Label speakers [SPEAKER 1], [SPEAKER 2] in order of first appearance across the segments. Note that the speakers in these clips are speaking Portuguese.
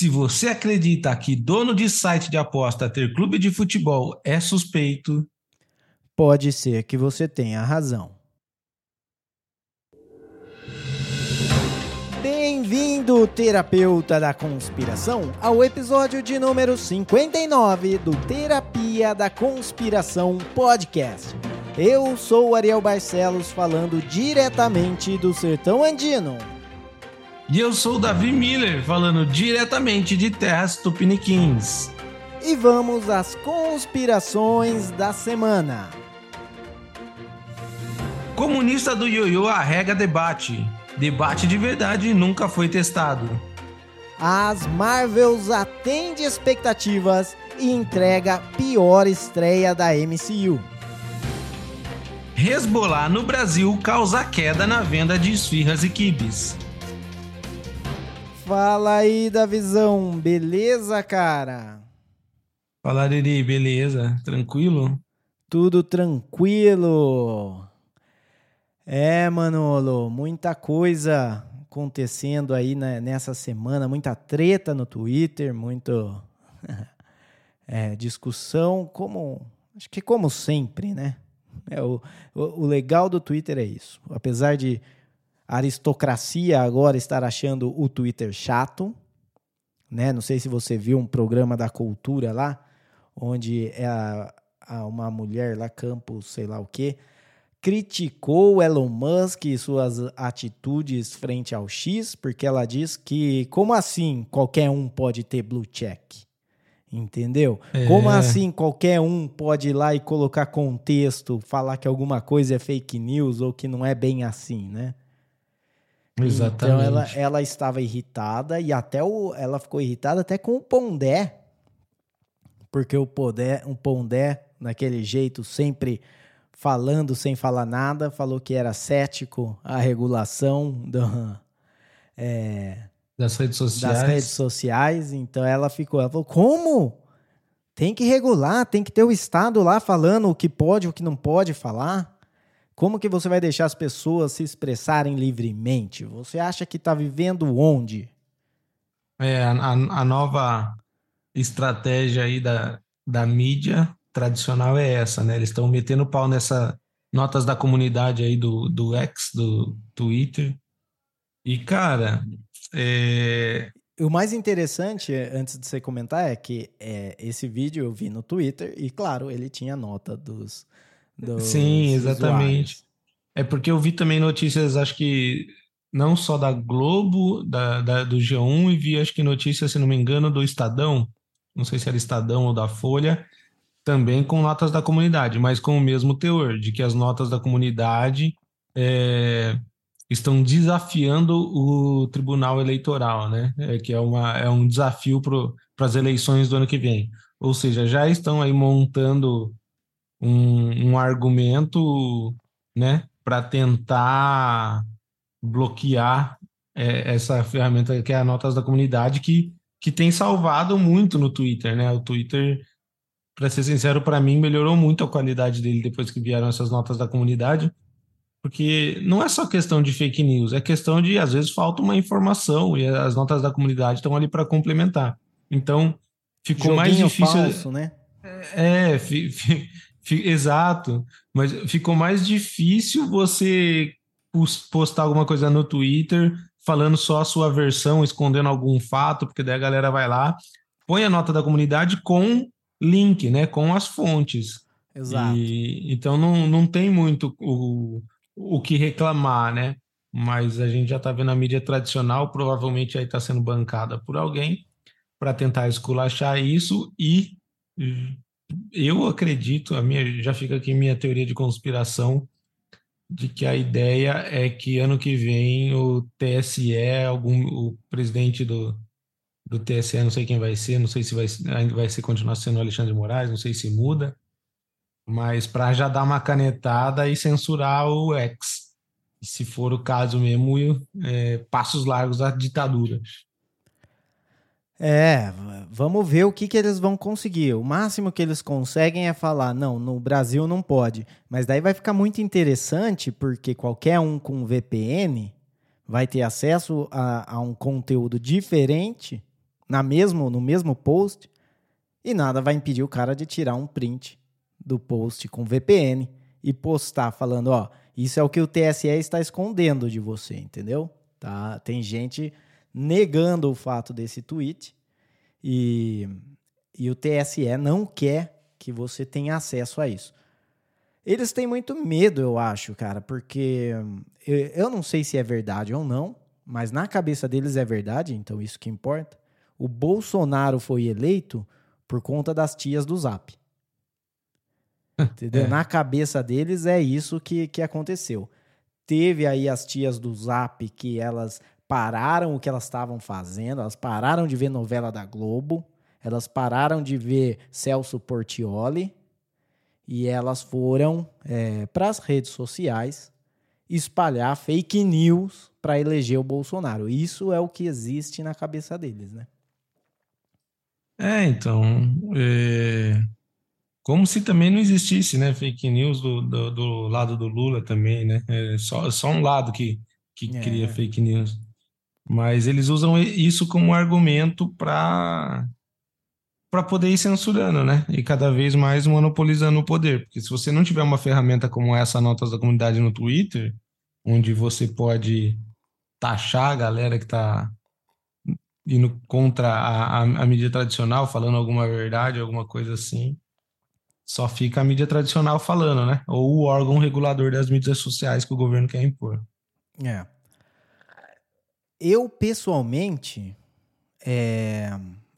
[SPEAKER 1] Se você acredita que dono de site de aposta ter clube de futebol é suspeito,
[SPEAKER 2] pode ser que você tenha razão. Bem-vindo, terapeuta da conspiração, ao episódio de número 59 do Terapia da Conspiração Podcast. Eu sou Ariel Barcelos, falando diretamente do Sertão Andino.
[SPEAKER 1] E eu sou o Davi Miller, falando diretamente de Terras Tupiniquins.
[SPEAKER 2] E vamos às conspirações da semana.
[SPEAKER 1] Comunista do ioiô arrega debate. Debate de verdade nunca foi testado.
[SPEAKER 2] As Marvels atende expectativas e entrega pior estreia da MCU.
[SPEAKER 1] Hezbollah no Brasil causa queda na venda de esfirras e quibes.
[SPEAKER 2] Fala aí, Davizão. Beleza, cara?
[SPEAKER 1] Fala, Diri. Beleza? Tranquilo?
[SPEAKER 2] Tudo tranquilo. É, Manolo, muita coisa acontecendo aí né, nessa semana, muita treta no Twitter, muito é, discussão, como acho que como sempre, né? É, o, o, o legal do Twitter é isso. Apesar de a aristocracia agora estar achando o Twitter chato, né? Não sei se você viu um programa da cultura lá, onde é a, a uma mulher lá, Campos, sei lá o quê, criticou Elon Musk e suas atitudes frente ao X, porque ela diz que, como assim qualquer um pode ter blue check? Entendeu? É. Como assim qualquer um pode ir lá e colocar contexto, falar que alguma coisa é fake news ou que não é bem assim, né? Exatamente. Então ela, ela estava irritada e até o, ela ficou irritada até com o Pondé, porque o Pondé, um Pondé naquele jeito sempre falando sem falar nada, falou que era cético à regulação do,
[SPEAKER 1] é, das redes sociais.
[SPEAKER 2] Das redes sociais. Então ela ficou, ela falou, como? Tem que regular, tem que ter o Estado lá falando o que pode, o que não pode falar. Como que você vai deixar as pessoas se expressarem livremente? Você acha que está vivendo onde?
[SPEAKER 1] É, a, a, nova estratégia aí da, da mídia tradicional é essa, né? Eles estão metendo pau nessa notas da comunidade aí do, do X, do Twitter. E, cara, é...
[SPEAKER 2] O mais interessante, antes de você comentar, é que é, esse vídeo eu vi no Twitter e, claro, ele tinha nota dos,
[SPEAKER 1] Sim, exatamente. Usuários. É porque eu vi também notícias, acho que não só da Globo, da, da, do G1, e vi acho que notícias, se não me engano, do Estadão, não sei se era Estadão ou da Folha, também com notas da comunidade, mas com o mesmo teor, de que as notas da comunidade é, estão desafiando o Tribunal Eleitoral, né? É, que é, uma, é um desafio para as eleições do ano que vem. Ou seja, já estão aí montando um, um argumento, né, para tentar bloquear é, essa ferramenta que é a Notas da Comunidade, que, que tem salvado muito no Twitter, né? O Twitter, para ser sincero, para mim melhorou muito a qualidade dele depois que vieram essas notas da comunidade, porque não é só questão de fake news, é questão de às vezes falta uma informação e as notas da comunidade estão ali para complementar. Então ficou Joguinho mais difícil,
[SPEAKER 2] falso, né?
[SPEAKER 1] É, Exato, mas ficou mais difícil você postar alguma coisa no Twitter falando só a sua versão, escondendo algum fato, porque daí a galera vai lá, põe a nota da comunidade com link, né, com as fontes.
[SPEAKER 2] Exato.
[SPEAKER 1] E, então não, não tem muito o, o que reclamar, né? Mas a gente já está vendo a mídia tradicional, provavelmente aí está sendo bancada por alguém para tentar esculachar isso e eu acredito, a minha já fica aqui minha teoria de conspiração de que a ideia é que ano que vem o TSE, algum o presidente do, do TSE, não sei quem vai ser, não sei se vai ainda vai ser continuar sendo Alexandre Moraes, não sei se muda, mas para já dar uma canetada e censurar o ex, se for o caso mesmo, é, passos largos da ditadura.
[SPEAKER 2] É, vamos ver o que, que eles vão conseguir. O máximo que eles conseguem é falar, não, no Brasil não pode. Mas daí vai ficar muito interessante, porque qualquer um com VPN vai ter acesso a, a um conteúdo diferente, na mesmo, no mesmo post e nada vai impedir o cara de tirar um print do post com VPN e postar falando, ó, isso é o que o TSE está escondendo de você, entendeu? Tá? Tem gente negando o fato desse tweet e, e o TSE não quer que você tenha acesso a isso. Eles têm muito medo, eu acho, cara, porque eu, eu não sei se é verdade ou não, mas na cabeça deles é verdade, então isso que importa. O Bolsonaro foi eleito por conta das tias do Zap. Entendeu? É. Na cabeça deles é isso que, que aconteceu. Teve aí as tias do Zap que elas pararam o que elas estavam fazendo, elas pararam de ver novela da Globo, elas pararam de ver Celso Portioli e elas foram é, para as redes sociais espalhar fake news para eleger o Bolsonaro. Isso é o que existe na cabeça deles, né?
[SPEAKER 1] É, então, é... como se também não existisse, né, fake news do, do, do lado do Lula também, né? É só, só um lado que, que é. cria fake news. Mas eles usam isso como argumento para para poder ir censurando, né? E cada vez mais monopolizando o poder. Porque se você não tiver uma ferramenta como essa, Notas da Comunidade no Twitter, onde você pode taxar a galera que está indo contra a, a, a, mídia tradicional, falando alguma verdade, alguma coisa assim, só fica a mídia tradicional falando, né? Ou o órgão regulador das mídias sociais que o governo quer impor.
[SPEAKER 2] É. Eu, pessoalmente, é,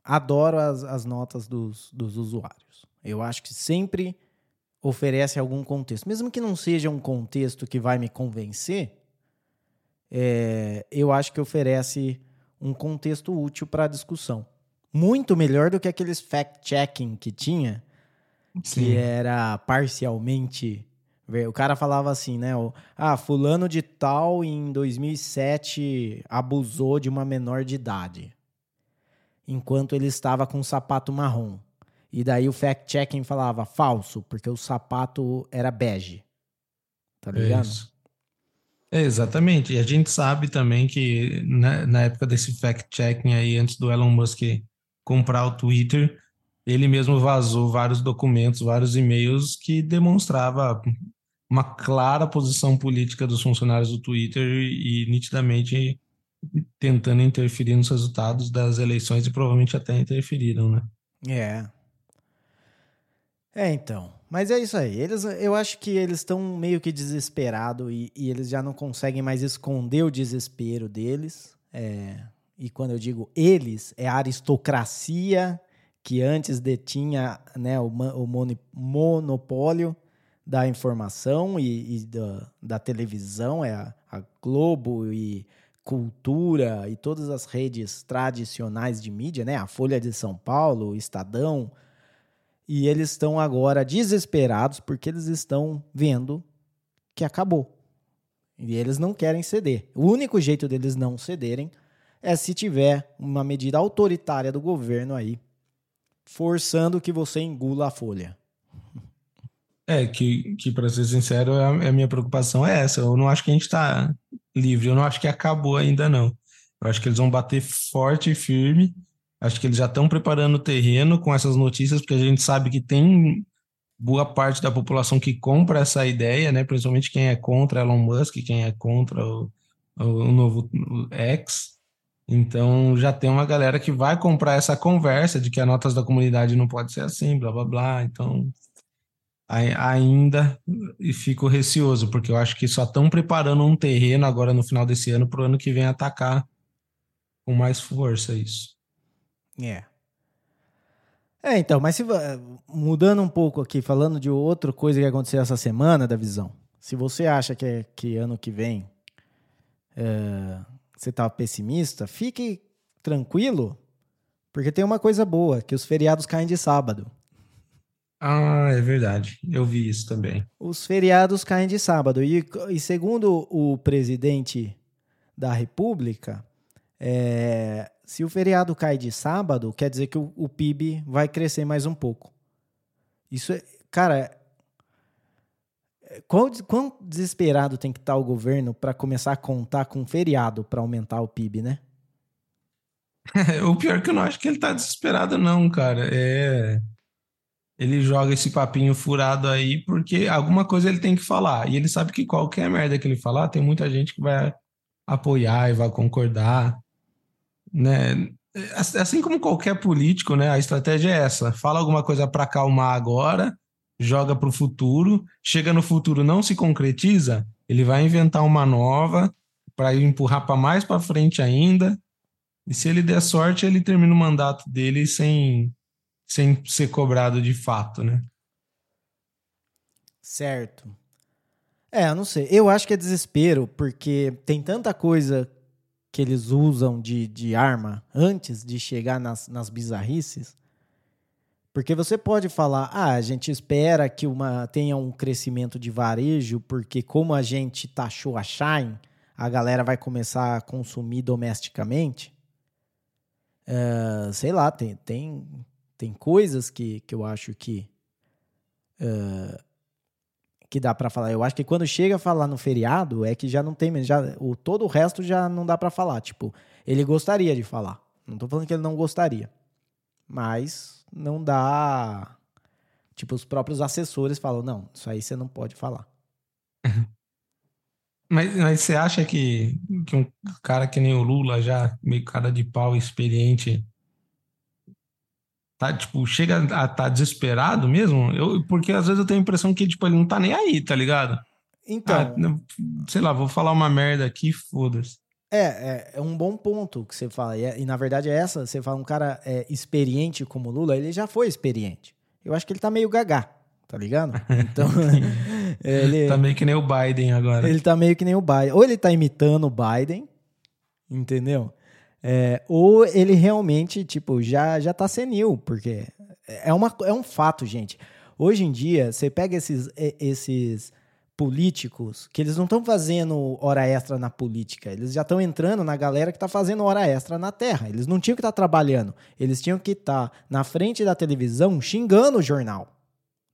[SPEAKER 2] adoro as, as notas dos, dos usuários. Eu acho que sempre oferece algum contexto. Mesmo que não seja um contexto que vai me convencer, é, eu acho que oferece um contexto útil para a discussão. Muito melhor do que aqueles fact-checking que tinha, Sim. que era parcialmente. O cara falava assim, né? Ah, fulano de tal em 2007 abusou de uma menor de idade, enquanto ele estava com um sapato marrom. E daí o fact-checking falava falso, porque o sapato era bege. Tá ligado? É
[SPEAKER 1] é, exatamente. E a gente sabe também que na, né, na época desse fact-checking aí, antes do Elon Musk comprar o Twitter, ele mesmo vazou vários documentos, vários e-mails que demonstrava uma clara posição política dos funcionários do Twitter e, e nitidamente tentando interferir nos resultados das eleições e provavelmente até interferiram, né?
[SPEAKER 2] É. É, então. Mas é isso aí. Eles, eu acho que eles estão meio que desesperados e, e, eles já não conseguem mais esconder o desespero deles. É, e quando eu digo eles, é a aristocracia que antes detinha né, o, o monopólio da informação e, e da, da, televisão, é a, a Globo e Cultura e todas as redes tradicionais de mídia, né? A Folha de São Paulo, o Estadão, e eles estão agora desesperados porque eles estão vendo que acabou. E eles não querem ceder. O único jeito deles não cederem é se tiver uma medida autoritária do governo aí, forçando que você engula a folha.
[SPEAKER 1] É, que, que para ser sincero, a, a, minha preocupação é essa. Eu não acho que a gente está livre, eu não acho que acabou ainda, não. Eu acho que eles vão bater forte e firme Acho que eles já estão preparando o terreno com essas notícias, porque a gente sabe que tem boa parte da população que compra essa ideia, né? Principalmente quem é contra Elon Musk, quem é contra o, o novo X. Então já tem uma galera que vai comprar essa conversa de que as notas da comunidade não pode ser assim, blá blá blá. Então ainda fico receoso, porque eu acho que só estão preparando um terreno agora no final desse ano para o ano que vem atacar com mais força isso.
[SPEAKER 2] É. É, então, mas se, mudando um pouco aqui, falando de outra coisa que aconteceu essa semana da visão. Se você acha que, é, que ano que vem é, você está pessimista, fique tranquilo, porque tem uma coisa boa, que os feriados caem de sábado.
[SPEAKER 1] Ah, é verdade. Eu vi isso também.
[SPEAKER 2] Os feriados caem de sábado. E, e segundo o presidente da República, é, se o feriado cai de sábado, quer dizer que o, o PIB vai crescer mais um pouco. Isso é, cara, quão, quão desesperado tem que estar o governo para começar a contar com feriado para aumentar o PIB, né?
[SPEAKER 1] o pior é que eu não acho que ele tá desesperado, não, cara. É. Ele joga esse papinho furado aí porque alguma coisa ele tem que falar. E ele sabe que qualquer merda que ele falar, tem muita gente que vai apoiar e vai concordar. Né? Assim como qualquer político, né? A estratégia é essa: fala alguma coisa para acalmar agora, joga para o futuro, chega no futuro, não se concretiza, ele vai inventar uma nova para empurrar para mais para frente ainda. E se ele der sorte, ele termina o mandato dele sem, sem ser cobrado de fato, né?
[SPEAKER 2] Certo. É, eu não sei. Eu acho que é desespero, porque tem tanta coisa que eles usam de, de arma antes de chegar nas, nas bizarrices. Porque você pode falar, ah, a gente espera que uma, tenha um crescimento de varejo, porque como a gente taxou a Shine, a galera vai começar a consumir domesticamente. Uh, sei lá, tem, tem, tem coisas que, que eu acho que uh, que dá para falar. Eu acho que quando chega a falar no feriado é que já não tem, já o todo o resto já não dá para falar. Tipo, ele gostaria de falar. Não tô falando que ele não gostaria, mas não dá. Tipo, os próprios assessores falam: não, isso aí você não pode falar.
[SPEAKER 1] Mas, mas você acha que, que um cara que nem o Lula, já meio cara de pau, experiente, tá, tipo, chega a estar tá desesperado mesmo? Eu, porque às vezes eu tenho a impressão que, tipo, ele não tá nem aí, tá ligado?
[SPEAKER 2] Então. Ah,
[SPEAKER 1] sei lá, vou falar uma merda aqui, foda-se.
[SPEAKER 2] É, é, é, um bom ponto que você fala. E, é, e, na verdade é essa, você fala, um cara é, experiente como Lula, ele já foi experiente. Eu acho que ele tá meio gagá tá ligado? Então,
[SPEAKER 1] ele tá meio que nem o Biden agora.
[SPEAKER 2] Ele tá meio que nem o Biden. Ou ele tá imitando o Biden, entendeu? É, ou ele realmente, tipo, já, já tá senil, porque é, uma, é um fato, gente. Hoje em dia, você pega esses, esses políticos que eles não estão fazendo hora extra na política, eles já estão entrando na galera que está fazendo hora extra na terra. Eles não tinham que estar tá trabalhando, eles tinham que estar tá na frente da televisão xingando o jornal.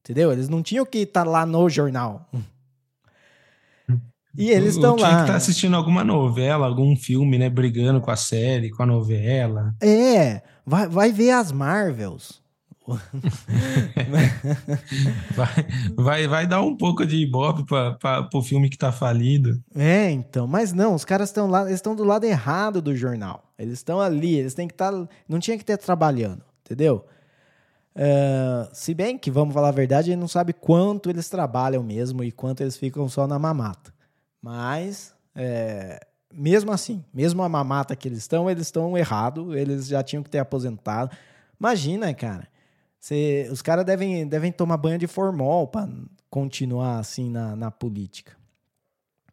[SPEAKER 2] Entendeu? Eles não tinham que estar tá lá no jornal. E eles estão lá. Tinha que estar
[SPEAKER 1] tá assistindo alguma novela, algum filme, né? Brigando com a série, com a novela.
[SPEAKER 2] É, vai, vai ver as Marvels.
[SPEAKER 1] vai, vai, vai dar um pouco de ibope para o filme que tá falido.
[SPEAKER 2] É, então, mas não, os caras estão lá, eles estão do lado errado do jornal. Eles estão ali, eles têm que estar. Tá, não tinha que ter trabalhando, entendeu? Uh, se bem que, vamos falar a verdade, a gente não sabe quanto eles trabalham mesmo e quanto eles ficam só na mamata. Mas, é, mesmo assim, mesmo a mamata que eles estão, eles estão errados, eles já tinham que ter aposentado. Imagina, cara, cê, os caras devem, devem tomar banho de formol para continuar assim na, na política.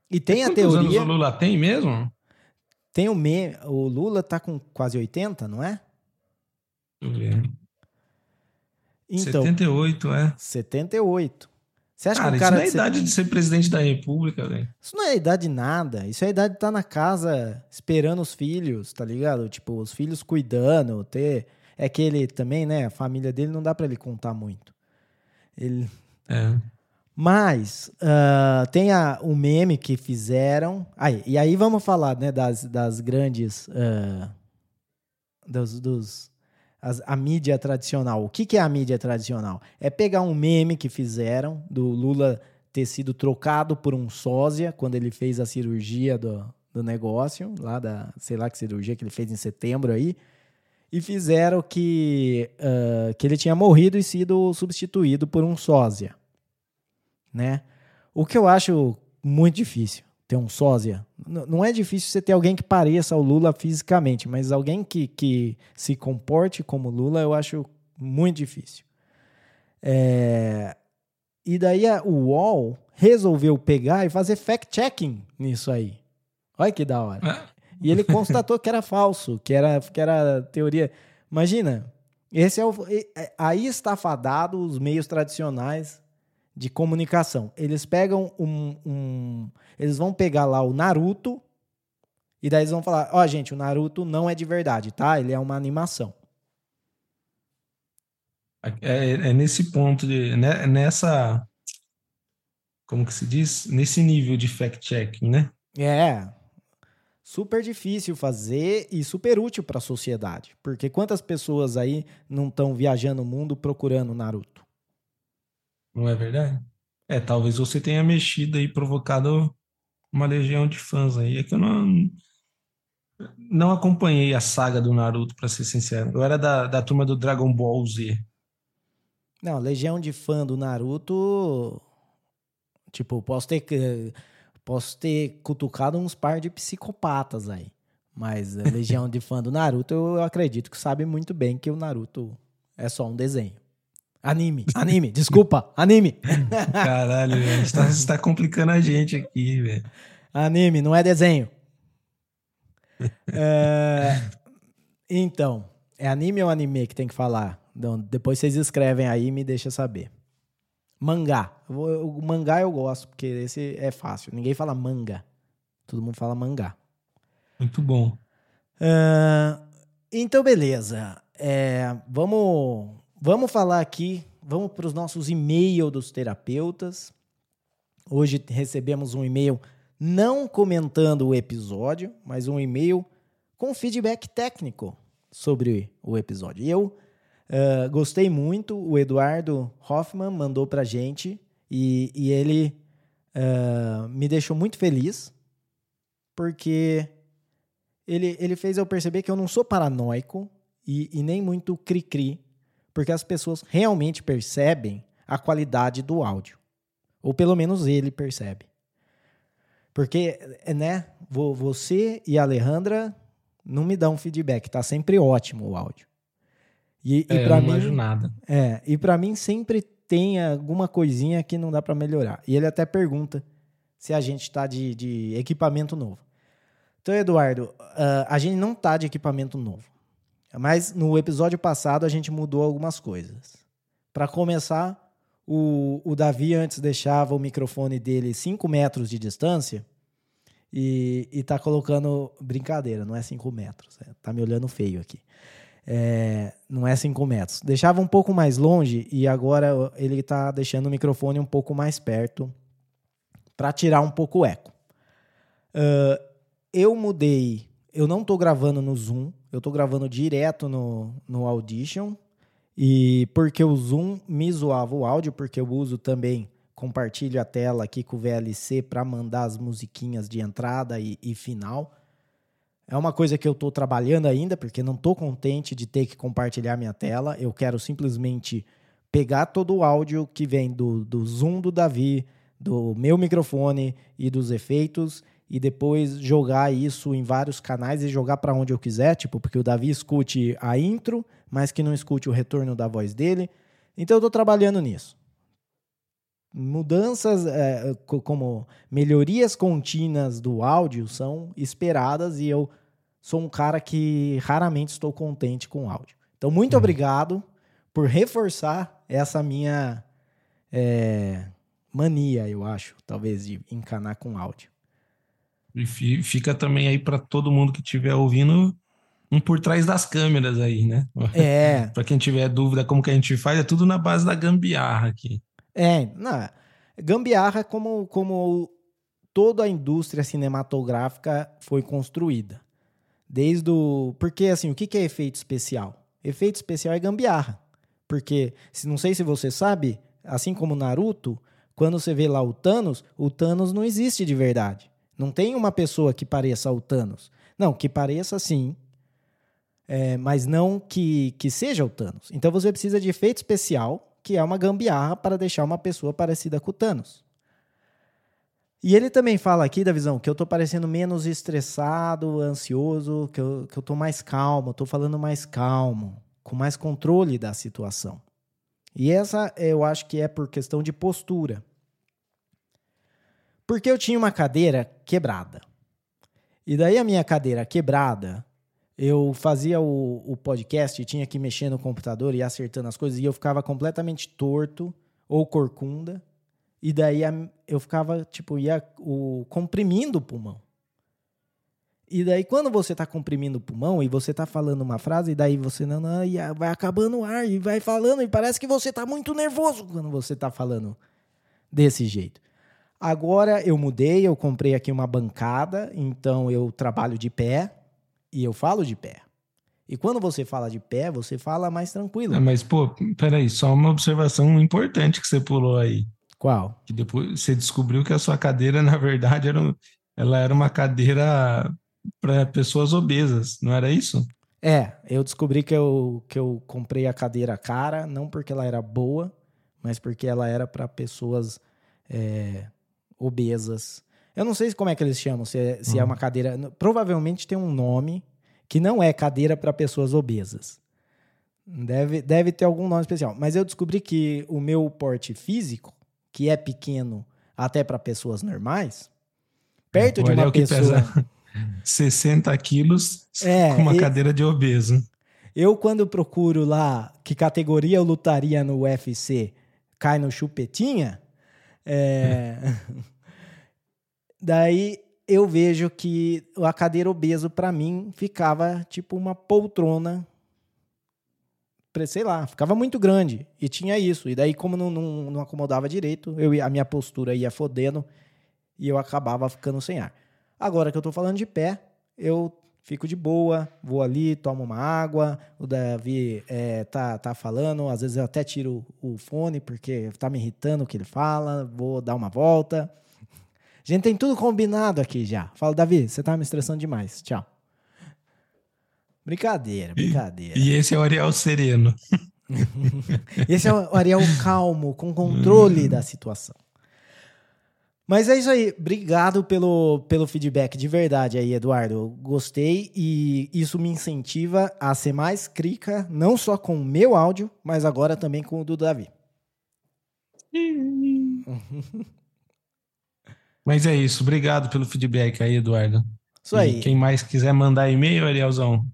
[SPEAKER 2] E tem a teoria. Anos
[SPEAKER 1] o Lula tem mesmo?
[SPEAKER 2] Tem o me... O Lula tá com quase 80, não é?
[SPEAKER 1] Deixa eu ver. Então, 78, é.
[SPEAKER 2] 78. Você acha
[SPEAKER 1] cara,
[SPEAKER 2] que o cara.
[SPEAKER 1] Isso não é a idade de ser presidente da República, velho.
[SPEAKER 2] Isso não é a idade de nada. Isso é a idade de estar tá na casa esperando os filhos, tá ligado? Tipo, os filhos cuidando, ter. É que ele também, né? A família dele não dá para ele contar muito. Ele.
[SPEAKER 1] É.
[SPEAKER 2] Mas uh, tem a, um meme que fizeram. Aí, e aí vamos falar né, das, das grandes. Uh, dos, dos a, a mídia tradicional. O que, que é a mídia tradicional? É pegar um meme que fizeram do Lula ter sido trocado por um sósia quando ele fez a cirurgia do, do negócio, lá da, sei lá que cirurgia que ele fez em setembro aí, e fizeram que, uh, que ele tinha morrido e sido substituído por um sósia, né? O que eu acho muito difícil ter um sósia. Não é difícil você ter alguém que pareça o Lula fisicamente, mas alguém que, que se comporte como Lula eu acho muito difícil. É... E daí a, o UOL resolveu pegar e fazer fact-checking nisso aí. Olha que da hora. É. E ele constatou que era falso, que era, que era teoria. Imagina, esse é o, é, aí está fadado os meios tradicionais de comunicação. Eles pegam um, um, Eles vão pegar lá o Naruto. E daí eles vão falar: Ó, oh, gente, o Naruto não é de verdade, tá? Ele é uma animação.
[SPEAKER 1] É, é nesse ponto, de, né, nessa. Como que se diz? Nesse nível de fact-checking, né?
[SPEAKER 2] É. super difícil fazer e super útil para a sociedade. Porque quantas pessoas aí não estão viajando o mundo procurando Naruto?
[SPEAKER 1] Não é verdade? É, talvez você tenha mexido e provocado uma legião de fãs aí. É que eu não, não acompanhei a saga do Naruto, para ser sincero. Eu era da, da turma do Dragon Ball Z.
[SPEAKER 2] Não, legião de fã do Naruto. Tipo, posso ter Posso ter cutucado uns par de psicopatas aí. Mas a legião de fã do Naruto, eu acredito que sabe muito bem que o Naruto é só um desenho. Anime, anime, desculpa, anime.
[SPEAKER 1] Caralho, velho, você está tá complicando a gente aqui, velho.
[SPEAKER 2] Anime, não é desenho. é, então, é anime ou anime que tem que falar? Então, depois vocês escrevem aí e me deixa saber. Mangá. O mangá eu gosto, porque esse é fácil. Ninguém fala manga. Todo mundo fala mangá.
[SPEAKER 1] Muito bom.
[SPEAKER 2] Uh, então, beleza. É, vamos, vamos falar aqui. Vamos para os nossos e-mails dos terapeutas. Hoje recebemos um e-mail não comentando o episódio, mas um e-mail com feedback técnico sobre o episódio. Eu Uh, gostei muito. O Eduardo Hoffman mandou pra gente e, e ele uh, me deixou muito feliz porque ele, ele fez eu perceber que eu não sou paranoico e, e nem muito cri-cri, porque as pessoas realmente percebem a qualidade do áudio. Ou pelo menos ele percebe. Porque, né, você e a Alejandra não me dão feedback, tá sempre ótimo o áudio.
[SPEAKER 1] E, e é, para mim, nada.
[SPEAKER 2] É, e para mim sempre tem alguma coisinha que não dá para melhorar. E ele até pergunta se a gente está de, de, equipamento novo. Então, Eduardo, uh, a gente não está de equipamento novo. Mas no episódio passado a gente mudou algumas coisas. Para começar, o, o Davi antes deixava o microfone dele 5 metros de distância e, e tá colocando. Brincadeira, não é 5 metros. É, tá me olhando feio aqui é, não é 5 metros. Deixava um pouco mais longe e agora ele está deixando o microfone um pouco mais perto para tirar um pouco o eco. Uh, eu mudei, eu não estou gravando no Zoom, eu estou gravando direto no, no Audition. E porque o Zoom me zoava o áudio, porque eu uso também, compartilho a tela aqui com o VLC para mandar as musiquinhas de entrada e, e final. É uma coisa que eu estou trabalhando ainda, porque não estou contente de ter que compartilhar minha tela. Eu quero simplesmente pegar todo o áudio que vem do, do Zoom do Davi, do meu microfone e dos efeitos e depois jogar isso em vários canais e jogar para onde eu quiser, tipo, porque o Davi escute a intro, mas que não escute o retorno da voz dele. Então eu estou trabalhando nisso. Mudanças é, como melhorias contínuas do áudio são esperadas e eu sou um cara que raramente estou contente com o áudio. Então, muito uhum. obrigado por reforçar essa minha é, mania, eu acho, talvez, de encanar com áudio.
[SPEAKER 1] E fica também aí para todo mundo que estiver ouvindo um por trás das câmeras aí, né?
[SPEAKER 2] É.
[SPEAKER 1] para quem tiver dúvida como que a gente faz, é tudo na base da gambiarra aqui.
[SPEAKER 2] É, não, gambiarra como, como toda a indústria cinematográfica foi construída. Desde o. Porque, assim, o que é efeito especial? Efeito especial é gambiarra. Porque, se não sei se você sabe, assim como Naruto, quando você vê lá o Thanos, o Thanos não existe de verdade. Não tem uma pessoa que pareça o Thanos. Não, que pareça sim, é, mas não que, que seja o Thanos. Então você precisa de efeito especial que é uma gambiarra para deixar uma pessoa parecida com o Thanos. E ele também fala aqui da visão que eu tô parecendo menos estressado, ansioso, que eu, que eu mais calmo, tô falando mais calmo, com mais controle da situação. E essa eu acho que é por questão de postura. Porque eu tinha uma cadeira quebrada. E daí a minha cadeira quebrada eu fazia o, o podcast e tinha que mexer no computador e acertando as coisas, e eu ficava completamente torto ou corcunda. E daí eu ficava, tipo, ia o, comprimindo o pulmão. E daí, quando você está comprimindo o pulmão e você está falando uma frase, e daí você não, não e vai acabando o ar e vai falando, e parece que você está muito nervoso quando você está falando desse jeito. Agora eu mudei, eu comprei aqui uma bancada, então eu trabalho de pé e eu falo de pé. E quando você fala de pé, você fala mais tranquilo.
[SPEAKER 1] É, mas, pô, peraí, só uma observação importante que você pulou aí.
[SPEAKER 2] Qual?
[SPEAKER 1] Que depois você descobriu que a sua cadeira, na verdade, era, ela era uma cadeira para pessoas obesas, não era isso?
[SPEAKER 2] É, eu descobri que eu, que eu comprei a cadeira cara, não porque ela era boa, mas porque ela era para pessoas é, obesas. Eu não sei como é que eles chamam, se, é, se uhum. é uma cadeira. Provavelmente tem um nome que não é cadeira para pessoas obesas. Deve, deve ter algum nome especial. Mas eu descobri que o meu porte físico, que é pequeno até para pessoas normais, perto de uma pessoa.
[SPEAKER 1] 60 quilos é, com uma e... cadeira de obeso.
[SPEAKER 2] Eu, quando procuro lá que categoria eu lutaria no UFC, cai no chupetinha. É... Daí eu vejo que a cadeira obeso para mim ficava tipo uma poltrona, sei lá, ficava muito grande e tinha isso. E daí como não, não, não acomodava direito, eu a minha postura ia fodendo e eu acabava ficando sem ar. Agora que eu tô falando de pé, eu fico de boa, vou ali, tomo uma água. O Davi é, tá, tá falando, às vezes eu até tiro o fone porque tá me irritando o que ele fala, vou dar uma volta. A gente tem tudo combinado aqui já. Fala, Davi, você tá me estressando demais. Tchau. Brincadeira, brincadeira.
[SPEAKER 1] E, e esse é o Ariel sereno.
[SPEAKER 2] esse é o Ariel calmo, com controle da situação. Mas é isso aí. Obrigado pelo, pelo feedback de verdade aí, Eduardo. Gostei e isso me incentiva a ser mais crica, não só com o meu áudio, mas agora também com o do Davi.
[SPEAKER 1] Mas é isso. Obrigado pelo feedback aí, Eduardo.
[SPEAKER 2] Isso aí.
[SPEAKER 1] E quem mais quiser mandar e-mail, Arielzão.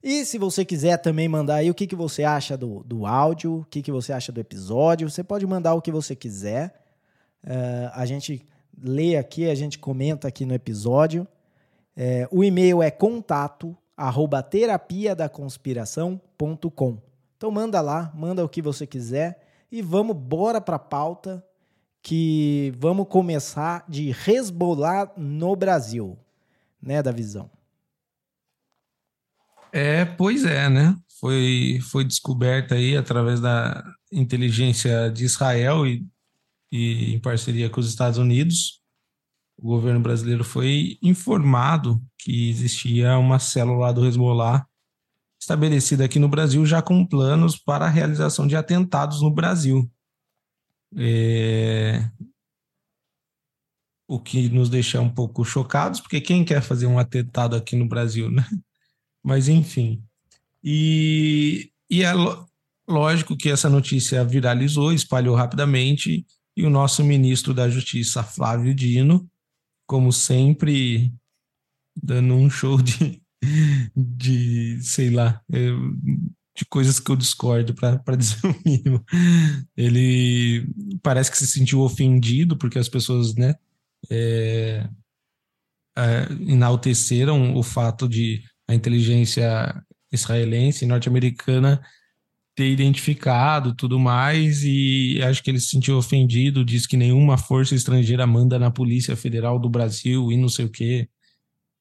[SPEAKER 2] E se você quiser também mandar aí o que, que você acha do, do áudio, o que, que você acha do episódio, você pode mandar o que você quiser. Uh, a gente lê aqui, a gente comenta aqui no episódio. É, o e-mail é contato arroba terapia da conspiração.com. Então manda lá, manda o que você quiser e vamos bora para a pauta que vamos começar de resbolar no Brasil, né, da visão.
[SPEAKER 1] É, pois é, né? Foi, foi descoberta aí através da inteligência de Israel e, e em parceria com os Estados Unidos. O governo brasileiro foi informado que existia uma célula do Hezbollah estabelecida aqui no Brasil já com planos para a realização de atentados no Brasil. É... O que nos deixa um pouco chocados, porque quem quer fazer um atentado aqui no Brasil, né? Mas, enfim. E, e é lógico que essa notícia viralizou, espalhou rapidamente, e o nosso ministro da Justiça, Flávio Dino, como sempre, dando um show de, de sei lá, de coisas que eu discordo, para dizer o mínimo. Ele parece que se sentiu ofendido porque as pessoas, né, é, é, enalteceram o fato de a inteligência israelense e norte-americana ter identificado tudo mais e acho que ele se sentiu ofendido, diz que nenhuma força estrangeira manda na Polícia Federal do Brasil e não sei o quê.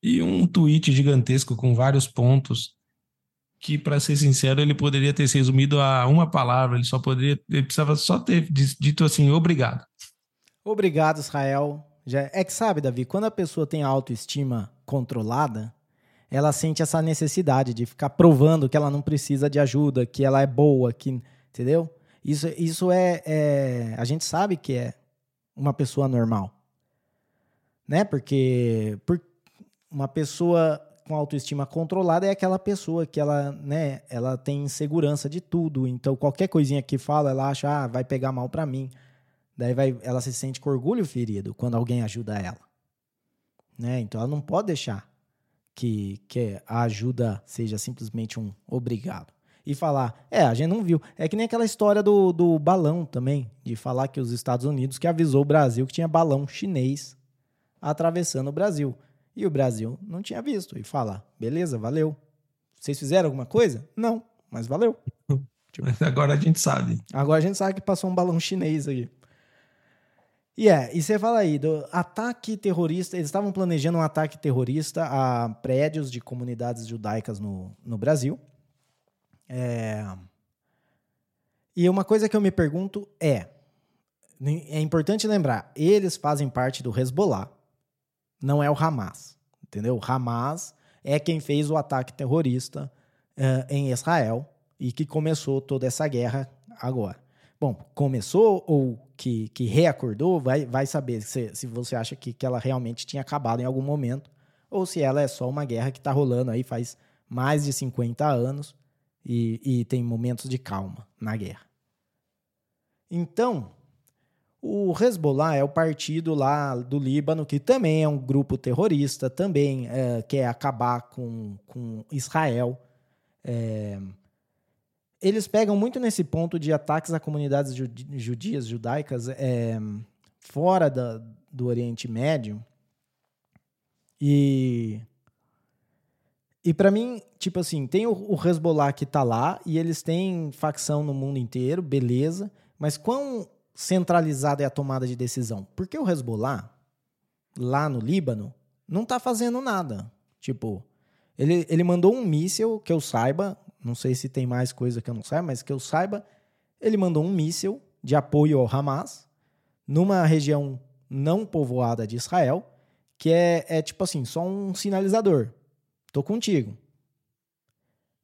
[SPEAKER 1] E um tweet gigantesco com vários pontos que, para ser sincero, ele poderia ter se resumido a uma palavra, ele só poderia, ele precisava só ter dito assim, obrigado.
[SPEAKER 2] Obrigado, Israel. É que sabe, Davi, quando a pessoa tem a autoestima controlada, ela sente essa necessidade de ficar provando que ela não precisa de ajuda, que ela é boa, que entendeu? Isso, isso é, é a gente sabe que é uma pessoa normal, né? Porque por uma pessoa com autoestima controlada é aquela pessoa que ela, né, ela tem segurança de tudo. Então, qualquer coisinha que fala, ela acha, ah, vai pegar mal para mim. Daí vai, ela se sente com orgulho ferido quando alguém ajuda ela. Né? Então, ela não pode deixar que, que a ajuda seja simplesmente um obrigado. E falar, é, a gente não viu. É que nem aquela história do, do balão também, de falar que os Estados Unidos que avisou o Brasil que tinha balão chinês atravessando o Brasil. E o Brasil não tinha visto. E fala, beleza, valeu. Vocês fizeram alguma coisa? Não, mas valeu.
[SPEAKER 1] Tipo, agora a gente sabe.
[SPEAKER 2] Agora a gente sabe que passou um balão chinês aí. E é, e você fala aí do ataque terrorista, eles estavam planejando um ataque terrorista a prédios de comunidades judaicas no, no Brasil. É... E uma coisa que eu me pergunto é, é importante lembrar, eles fazem parte do Hezbollah, não é o Hamas, entendeu? O Hamas é quem fez o ataque terrorista uh, em Israel e que começou toda essa guerra agora. Bom, começou ou que, que reacordou, vai, vai saber se, se você acha que, que ela realmente tinha acabado em algum momento ou se ela é só uma guerra que está rolando aí faz mais de 50 anos e, e tem momentos de calma na guerra. Então, o Hezbollah é o partido lá do Líbano, que também é um grupo terrorista, também é, quer acabar com, com Israel. É, eles pegam muito nesse ponto de ataques a comunidades judias, judaicas, é, fora da, do Oriente Médio. E. E para mim, tipo assim, tem o, o Hezbollah que tá lá e eles têm facção no mundo inteiro, beleza. Mas quão centralizada é a tomada de decisão? Porque o Hezbollah, lá no Líbano, não tá fazendo nada. Tipo, ele, ele mandou um míssil, que eu saiba, não sei se tem mais coisa que eu não saiba, mas que eu saiba, ele mandou um míssil de apoio ao Hamas numa região não povoada de Israel, que é, é tipo assim, só um sinalizador. Tô contigo.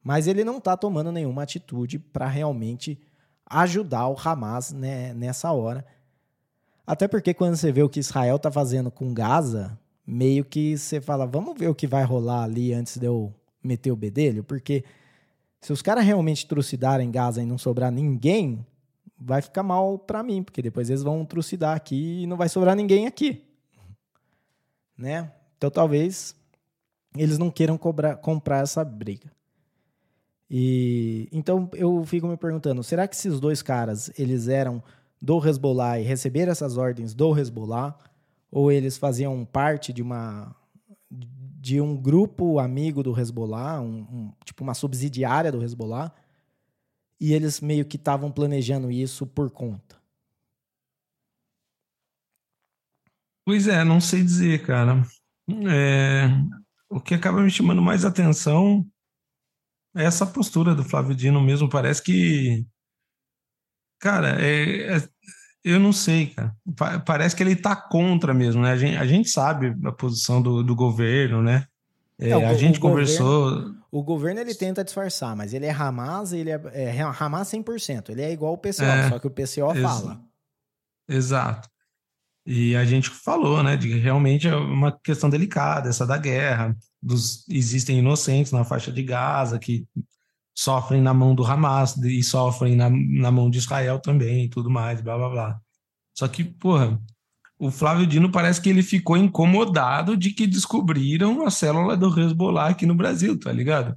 [SPEAKER 2] Mas ele não tá tomando nenhuma atitude para realmente ajudar o Hamas né, nessa hora. Até porque quando você vê o que Israel tá fazendo com Gaza, meio que você fala, vamos ver o que vai rolar ali antes de eu meter o bedelho, porque se os caras realmente trucidarem Gaza e não sobrar ninguém, vai ficar mal para mim, porque depois eles vão trucidar aqui e não vai sobrar ninguém aqui. Né? Então talvez eles não queiram cobrar, comprar essa briga. E então eu fico me perguntando, será que esses dois caras, eles eram do Hezbollah e receberam essas ordens do Hezbollah ou eles faziam parte de uma de um grupo amigo do Hezbollah, um, um, tipo uma subsidiária do Hezbollah, e eles meio que estavam planejando isso por conta.
[SPEAKER 1] Pois é, não sei dizer, cara. É, o que acaba me chamando mais atenção é essa postura do Flávio Dino mesmo. Parece que. Cara, é, é eu não sei, cara. Parece que ele está contra mesmo, né? A gente, a gente sabe a posição do, do governo, né? É, é, a gente conversou.
[SPEAKER 2] Governo, o governo ele tenta disfarçar, mas ele é Hamas, ele é, é Hamas 100%. Ele é igual o PCO, é, só que o PCO fala.
[SPEAKER 1] Exato. E a gente falou, né, de que realmente é uma questão delicada, essa da guerra. Dos, existem inocentes na faixa de Gaza que sofrem na mão do Hamas e sofrem na, na mão de Israel também e tudo mais, blá blá blá. Só que, porra, o Flávio Dino parece que ele ficou incomodado de que descobriram a célula do Hezbollah aqui no Brasil, tá ligado?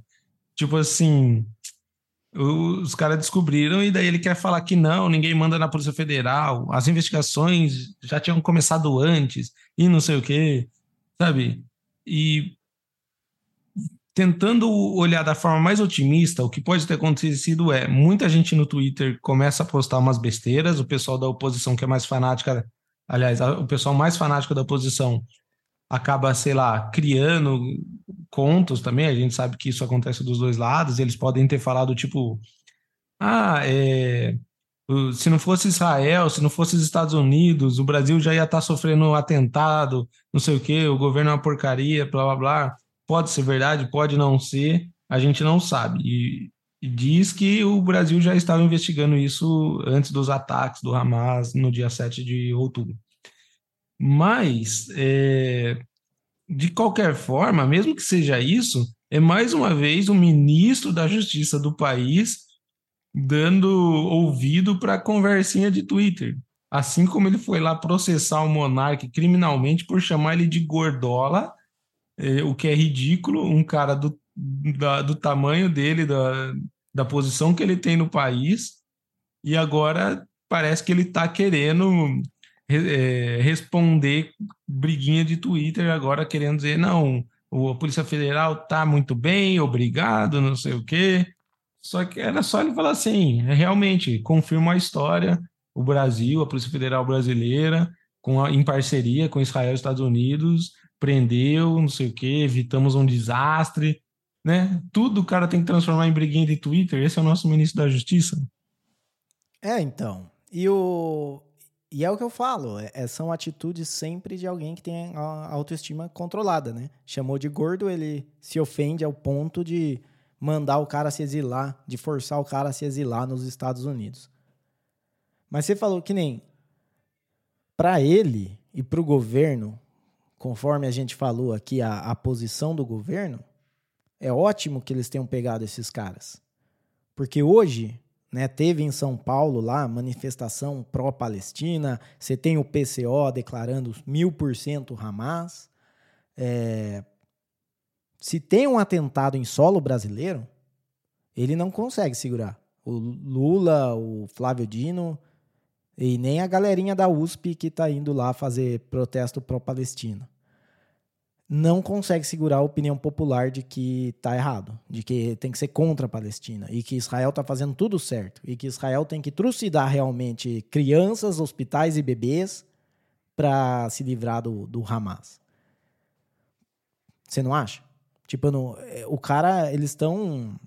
[SPEAKER 1] Tipo assim, os caras descobriram e daí ele quer falar que não, ninguém manda na Polícia Federal, as investigações já tinham começado antes e não sei o quê, sabe? E tentando olhar da forma mais otimista, o que pode ter acontecido é muita gente no Twitter começa a postar umas besteiras, o pessoal da oposição que é mais fanática, aliás, o pessoal mais fanático da oposição acaba, sei lá, criando contos também, a gente sabe que isso acontece dos dois lados, eles podem ter falado tipo, ah, é, se não fosse Israel, se não fosse os Estados Unidos, o Brasil já ia estar sofrendo um atentado, não sei o quê, o governo é uma porcaria, blá blá blá. Pode ser verdade, pode não ser, a gente não sabe. E, diz que o Brasil já estava investigando isso antes dos ataques do Hamas no dia 7 de outubro. Mas, é, de qualquer forma, mesmo que seja isso, é mais uma vez o ministro da Justiça do país dando ouvido para a conversinha de Twitter. Assim como ele foi lá processar o monarca criminalmente por chamar ele de gordola é, o que é ridículo, um cara do, da, do tamanho dele, da, da posição que ele tem no país, e agora parece que ele está querendo é, responder briguinha de Twitter, agora querendo dizer, não, a Polícia Federal tá muito bem, obrigado, não sei o quê. Só que era só ele falar assim, realmente, confirma a história, o Brasil, a Polícia Federal brasileira, com a, em parceria com Israel e Estados Unidos, prendeu, não sei o quê, evitamos um desastre, né? Tudo o cara tem que transformar em briguinha de Twitter. Esse é o nosso ministro da Justiça.
[SPEAKER 2] É, então. E o e é o que eu falo, é, é, são atitudes sempre de alguém que tem a autoestima controlada, né? Chamou de gordo, ele se ofende ao ponto de mandar o cara se exilar, de forçar o cara a se exilar nos Estados Unidos. Mas você falou que nem para ele e para o governo, conforme a gente falou aqui, a, a posição do governo, é ótimo que eles tenham pegado esses caras. Porque hoje né? Teve em São Paulo lá manifestação pró-Palestina. Você tem o PCO declarando mil por cento Hamas. É... Se tem um atentado em solo brasileiro, ele não consegue segurar. O Lula, o Flávio Dino e nem a galerinha da USP que está indo lá fazer protesto pró-Palestina não consegue segurar a opinião popular de que está errado, de que tem que ser contra a Palestina e que Israel está fazendo tudo certo e que Israel tem que trucidar realmente crianças, hospitais e bebês para se livrar do, do Hamas. Você não acha? Tipo, no, é, o cara, eles estão.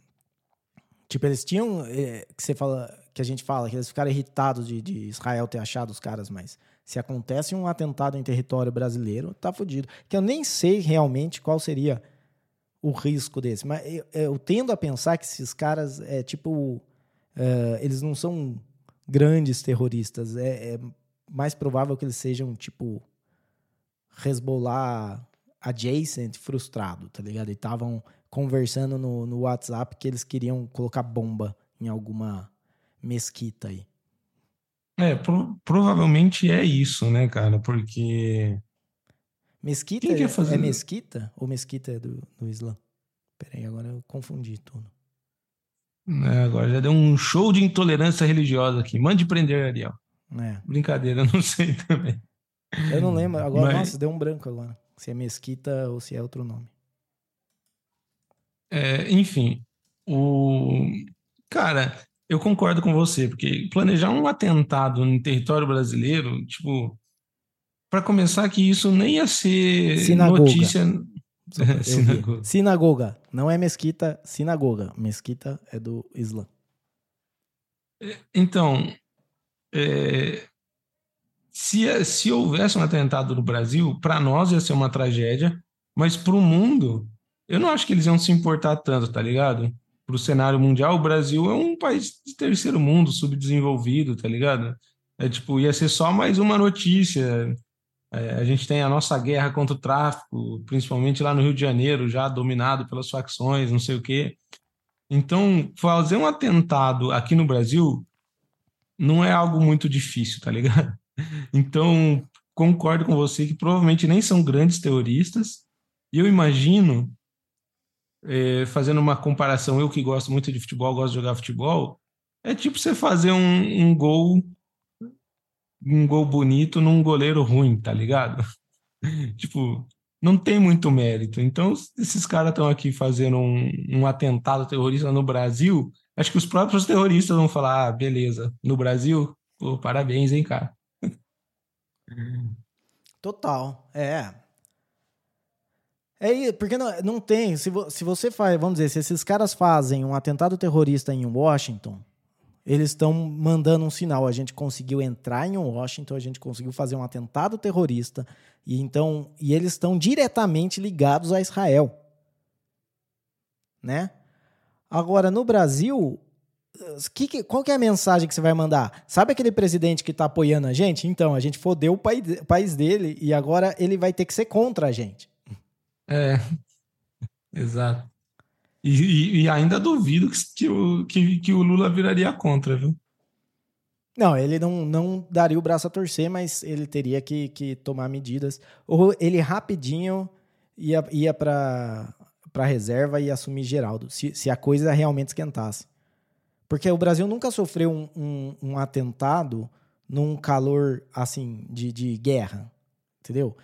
[SPEAKER 2] Tipo, eles tinham. É, que você fala, que a gente fala, que eles ficaram irritados de, de Israel ter achado os caras mais se acontece um atentado em território brasileiro, tá fodido. Que eu nem sei realmente qual seria o risco desse. Mas eu, eu tendo a pensar que esses caras, é tipo. Uh, eles não são grandes terroristas. É, é, mais provável que eles sejam, tipo. Hezbollah adjacent frustrado, tá ligado? E estavam conversando no, no WhatsApp que eles queriam colocar bomba em alguma mesquita aí.
[SPEAKER 1] É, pro, provavelmente é isso, né, cara? Porque.
[SPEAKER 2] Mesquita é, fazer... é mesquita ou mesquita é do, do Islã? Peraí, agora eu confundi tudo.
[SPEAKER 1] É, agora já deu um show de intolerância religiosa aqui. Mande prender, Ariel. É. Brincadeira, eu não sei também.
[SPEAKER 2] Eu não lembro. Agora, Mas... nossa, deu um branco agora. Se é mesquita ou se é outro nome.
[SPEAKER 1] É, enfim, o. Cara, eu concordo com você, porque planejar um atentado no território brasileiro, tipo, para começar que isso nem ia ser sinagoga. notícia.
[SPEAKER 2] sinagoga. sinagoga. Não é mesquita, sinagoga. Mesquita é do Islã.
[SPEAKER 1] Então, é, se, se houvesse um atentado no Brasil, para nós ia ser uma tragédia, mas para o mundo, eu não acho que eles iam se importar tanto, tá ligado? Para o cenário mundial, o Brasil é um país de terceiro mundo, subdesenvolvido, tá ligado? É tipo, ia ser só mais uma notícia. É, a gente tem a nossa guerra contra o tráfico, principalmente lá no Rio de Janeiro, já dominado pelas facções, não sei o quê. Então, fazer um atentado aqui no Brasil não é algo muito difícil, tá ligado? Então, concordo com você que provavelmente nem são grandes terroristas. E eu imagino é, fazendo uma comparação, eu que gosto muito de futebol, gosto de jogar futebol, é tipo você fazer um, um gol, um gol bonito num goleiro ruim, tá ligado? tipo, não tem muito mérito. Então, esses caras estão aqui fazendo um, um atentado terrorista no Brasil, acho que os próprios terroristas vão falar, ah, beleza, no Brasil, pô, parabéns, hein, cara.
[SPEAKER 2] Total, é. É porque não, não tem. Se, vo, se você faz, vamos dizer, se esses caras fazem um atentado terrorista em Washington, eles estão mandando um sinal. A gente conseguiu entrar em Washington, a gente conseguiu fazer um atentado terrorista, e então e eles estão diretamente ligados a Israel, né? Agora no Brasil, que, qual que é a mensagem que você vai mandar? Sabe aquele presidente que está apoiando a gente? Então, a gente fodeu o país dele e agora ele vai ter que ser contra a gente.
[SPEAKER 1] É, exato. E, e, e ainda duvido que, que, o, que, que o Lula viraria contra, viu?
[SPEAKER 2] Não, ele não, não daria o braço a torcer, mas ele teria que, que tomar medidas. Ou ele rapidinho ia, ia para a reserva e assumir Geraldo, se, se a coisa realmente esquentasse. Porque o Brasil nunca sofreu um, um, um atentado num calor assim de, de guerra, entendeu?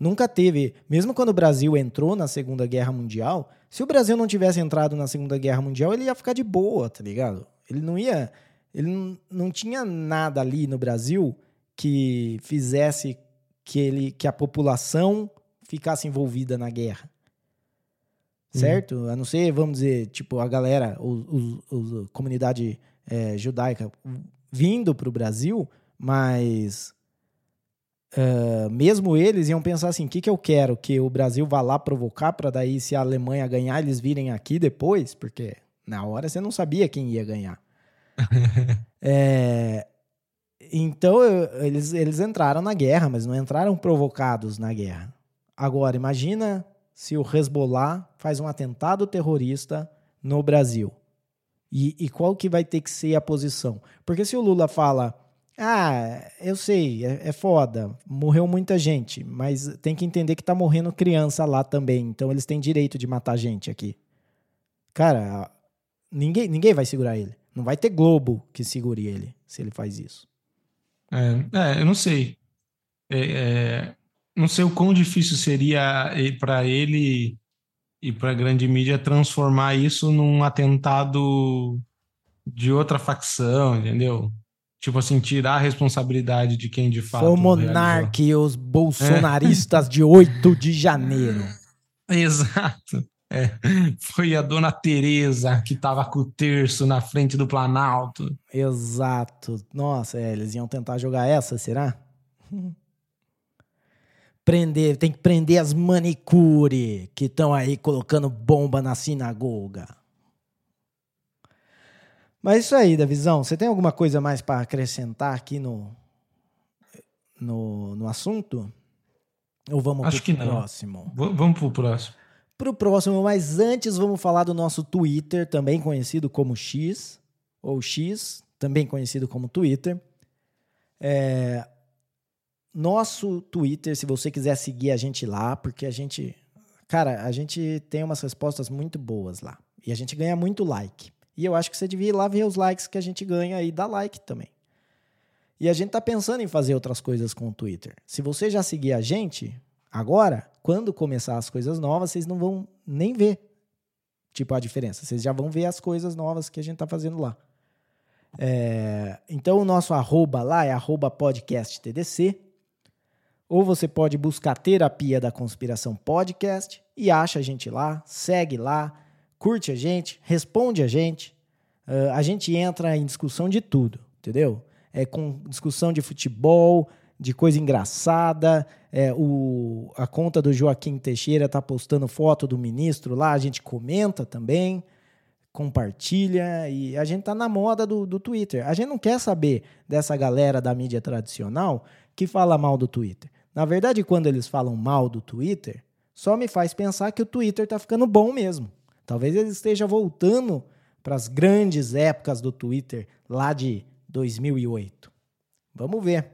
[SPEAKER 2] Nunca teve, mesmo quando o Brasil entrou na Segunda Guerra Mundial, se o Brasil não tivesse entrado na Segunda Guerra Mundial, ele ia ficar de boa, tá ligado? Ele não ia. Ele não, não tinha nada ali no Brasil que fizesse que, ele, que a população ficasse envolvida na guerra. Certo? Hum. A não ser, vamos dizer, tipo, a galera, a comunidade é, judaica vindo para o Brasil, mas uh, mesmo eles iam pensar assim: o que, que eu quero? Que o Brasil vá lá provocar para daí, se a Alemanha ganhar, eles virem aqui depois? Porque na hora você não sabia quem ia ganhar. é, então eles, eles entraram na guerra, mas não entraram provocados na guerra. Agora, imagina se o Hezbollah faz um atentado terrorista no Brasil. E, e, qual que vai ter que ser a posição? Porque se o Lula fala, ah, eu sei, é, é foda, morreu muita gente, mas tem que entender que tá morrendo criança lá também, então eles têm direito de matar gente aqui. Cara, ninguém, ninguém vai segurar ele. Não vai ter Globo que segure ele se ele faz isso.
[SPEAKER 1] É, é eu não sei. É, é, não sei o quão difícil seria para ele e para a grande mídia transformar isso num atentado de outra facção, entendeu? Tipo assim, tirar a responsabilidade de quem de fato.
[SPEAKER 2] Foi o monarca e os bolsonaristas é. de 8 de janeiro.
[SPEAKER 1] Exato. É, foi a dona Teresa que estava com o terço na frente do Planalto.
[SPEAKER 2] Exato. Nossa, é, eles iam tentar jogar essa, será? Prender, tem que prender as manicure que estão aí colocando bomba na sinagoga. Mas isso aí, Davizão. Você tem alguma coisa mais para acrescentar aqui no, no, no assunto? Ou vamos
[SPEAKER 1] Acho pro que
[SPEAKER 2] próximo?
[SPEAKER 1] Não. Vamos pro próximo
[SPEAKER 2] para o próximo, mas antes vamos falar do nosso Twitter, também conhecido como X, ou X, também conhecido como Twitter. É, nosso Twitter, se você quiser seguir a gente lá, porque a gente, cara, a gente tem umas respostas muito boas lá. E a gente ganha muito like. E eu acho que você devia ir lá ver os likes que a gente ganha e dar like também. E a gente tá pensando em fazer outras coisas com o Twitter. Se você já seguir a gente, Agora, quando começar as coisas novas, vocês não vão nem ver, tipo, a diferença. Vocês já vão ver as coisas novas que a gente está fazendo lá. É, então, o nosso arroba lá é arroba podcasttdc. Ou você pode buscar Terapia da Conspiração Podcast e acha a gente lá, segue lá, curte a gente, responde a gente. Uh, a gente entra em discussão de tudo, entendeu? É com discussão de futebol, de coisa engraçada. É, o, a conta do Joaquim Teixeira tá postando foto do ministro lá, a gente comenta também, compartilha e a gente tá na moda do, do Twitter. A gente não quer saber dessa galera da mídia tradicional que fala mal do Twitter. Na verdade, quando eles falam mal do Twitter, só me faz pensar que o Twitter tá ficando bom mesmo. Talvez ele esteja voltando para as grandes épocas do Twitter lá de 2008. Vamos ver.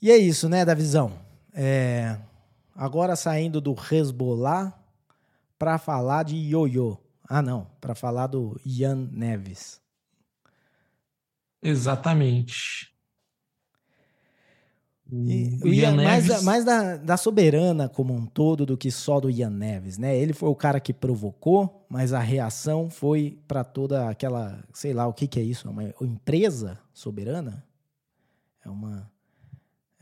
[SPEAKER 2] E é isso, né, da visão. É... Agora saindo do Hezbollah para falar de Ioiô. Ah, não, para falar do Ian Neves.
[SPEAKER 1] Exatamente.
[SPEAKER 2] E, o Ian, Neves... Mais, mais da, da, soberana como um todo do que só do Ian Neves, né? Ele foi o cara que provocou, mas a reação foi para toda aquela, sei lá, o que, que é isso? Uma empresa soberana? É uma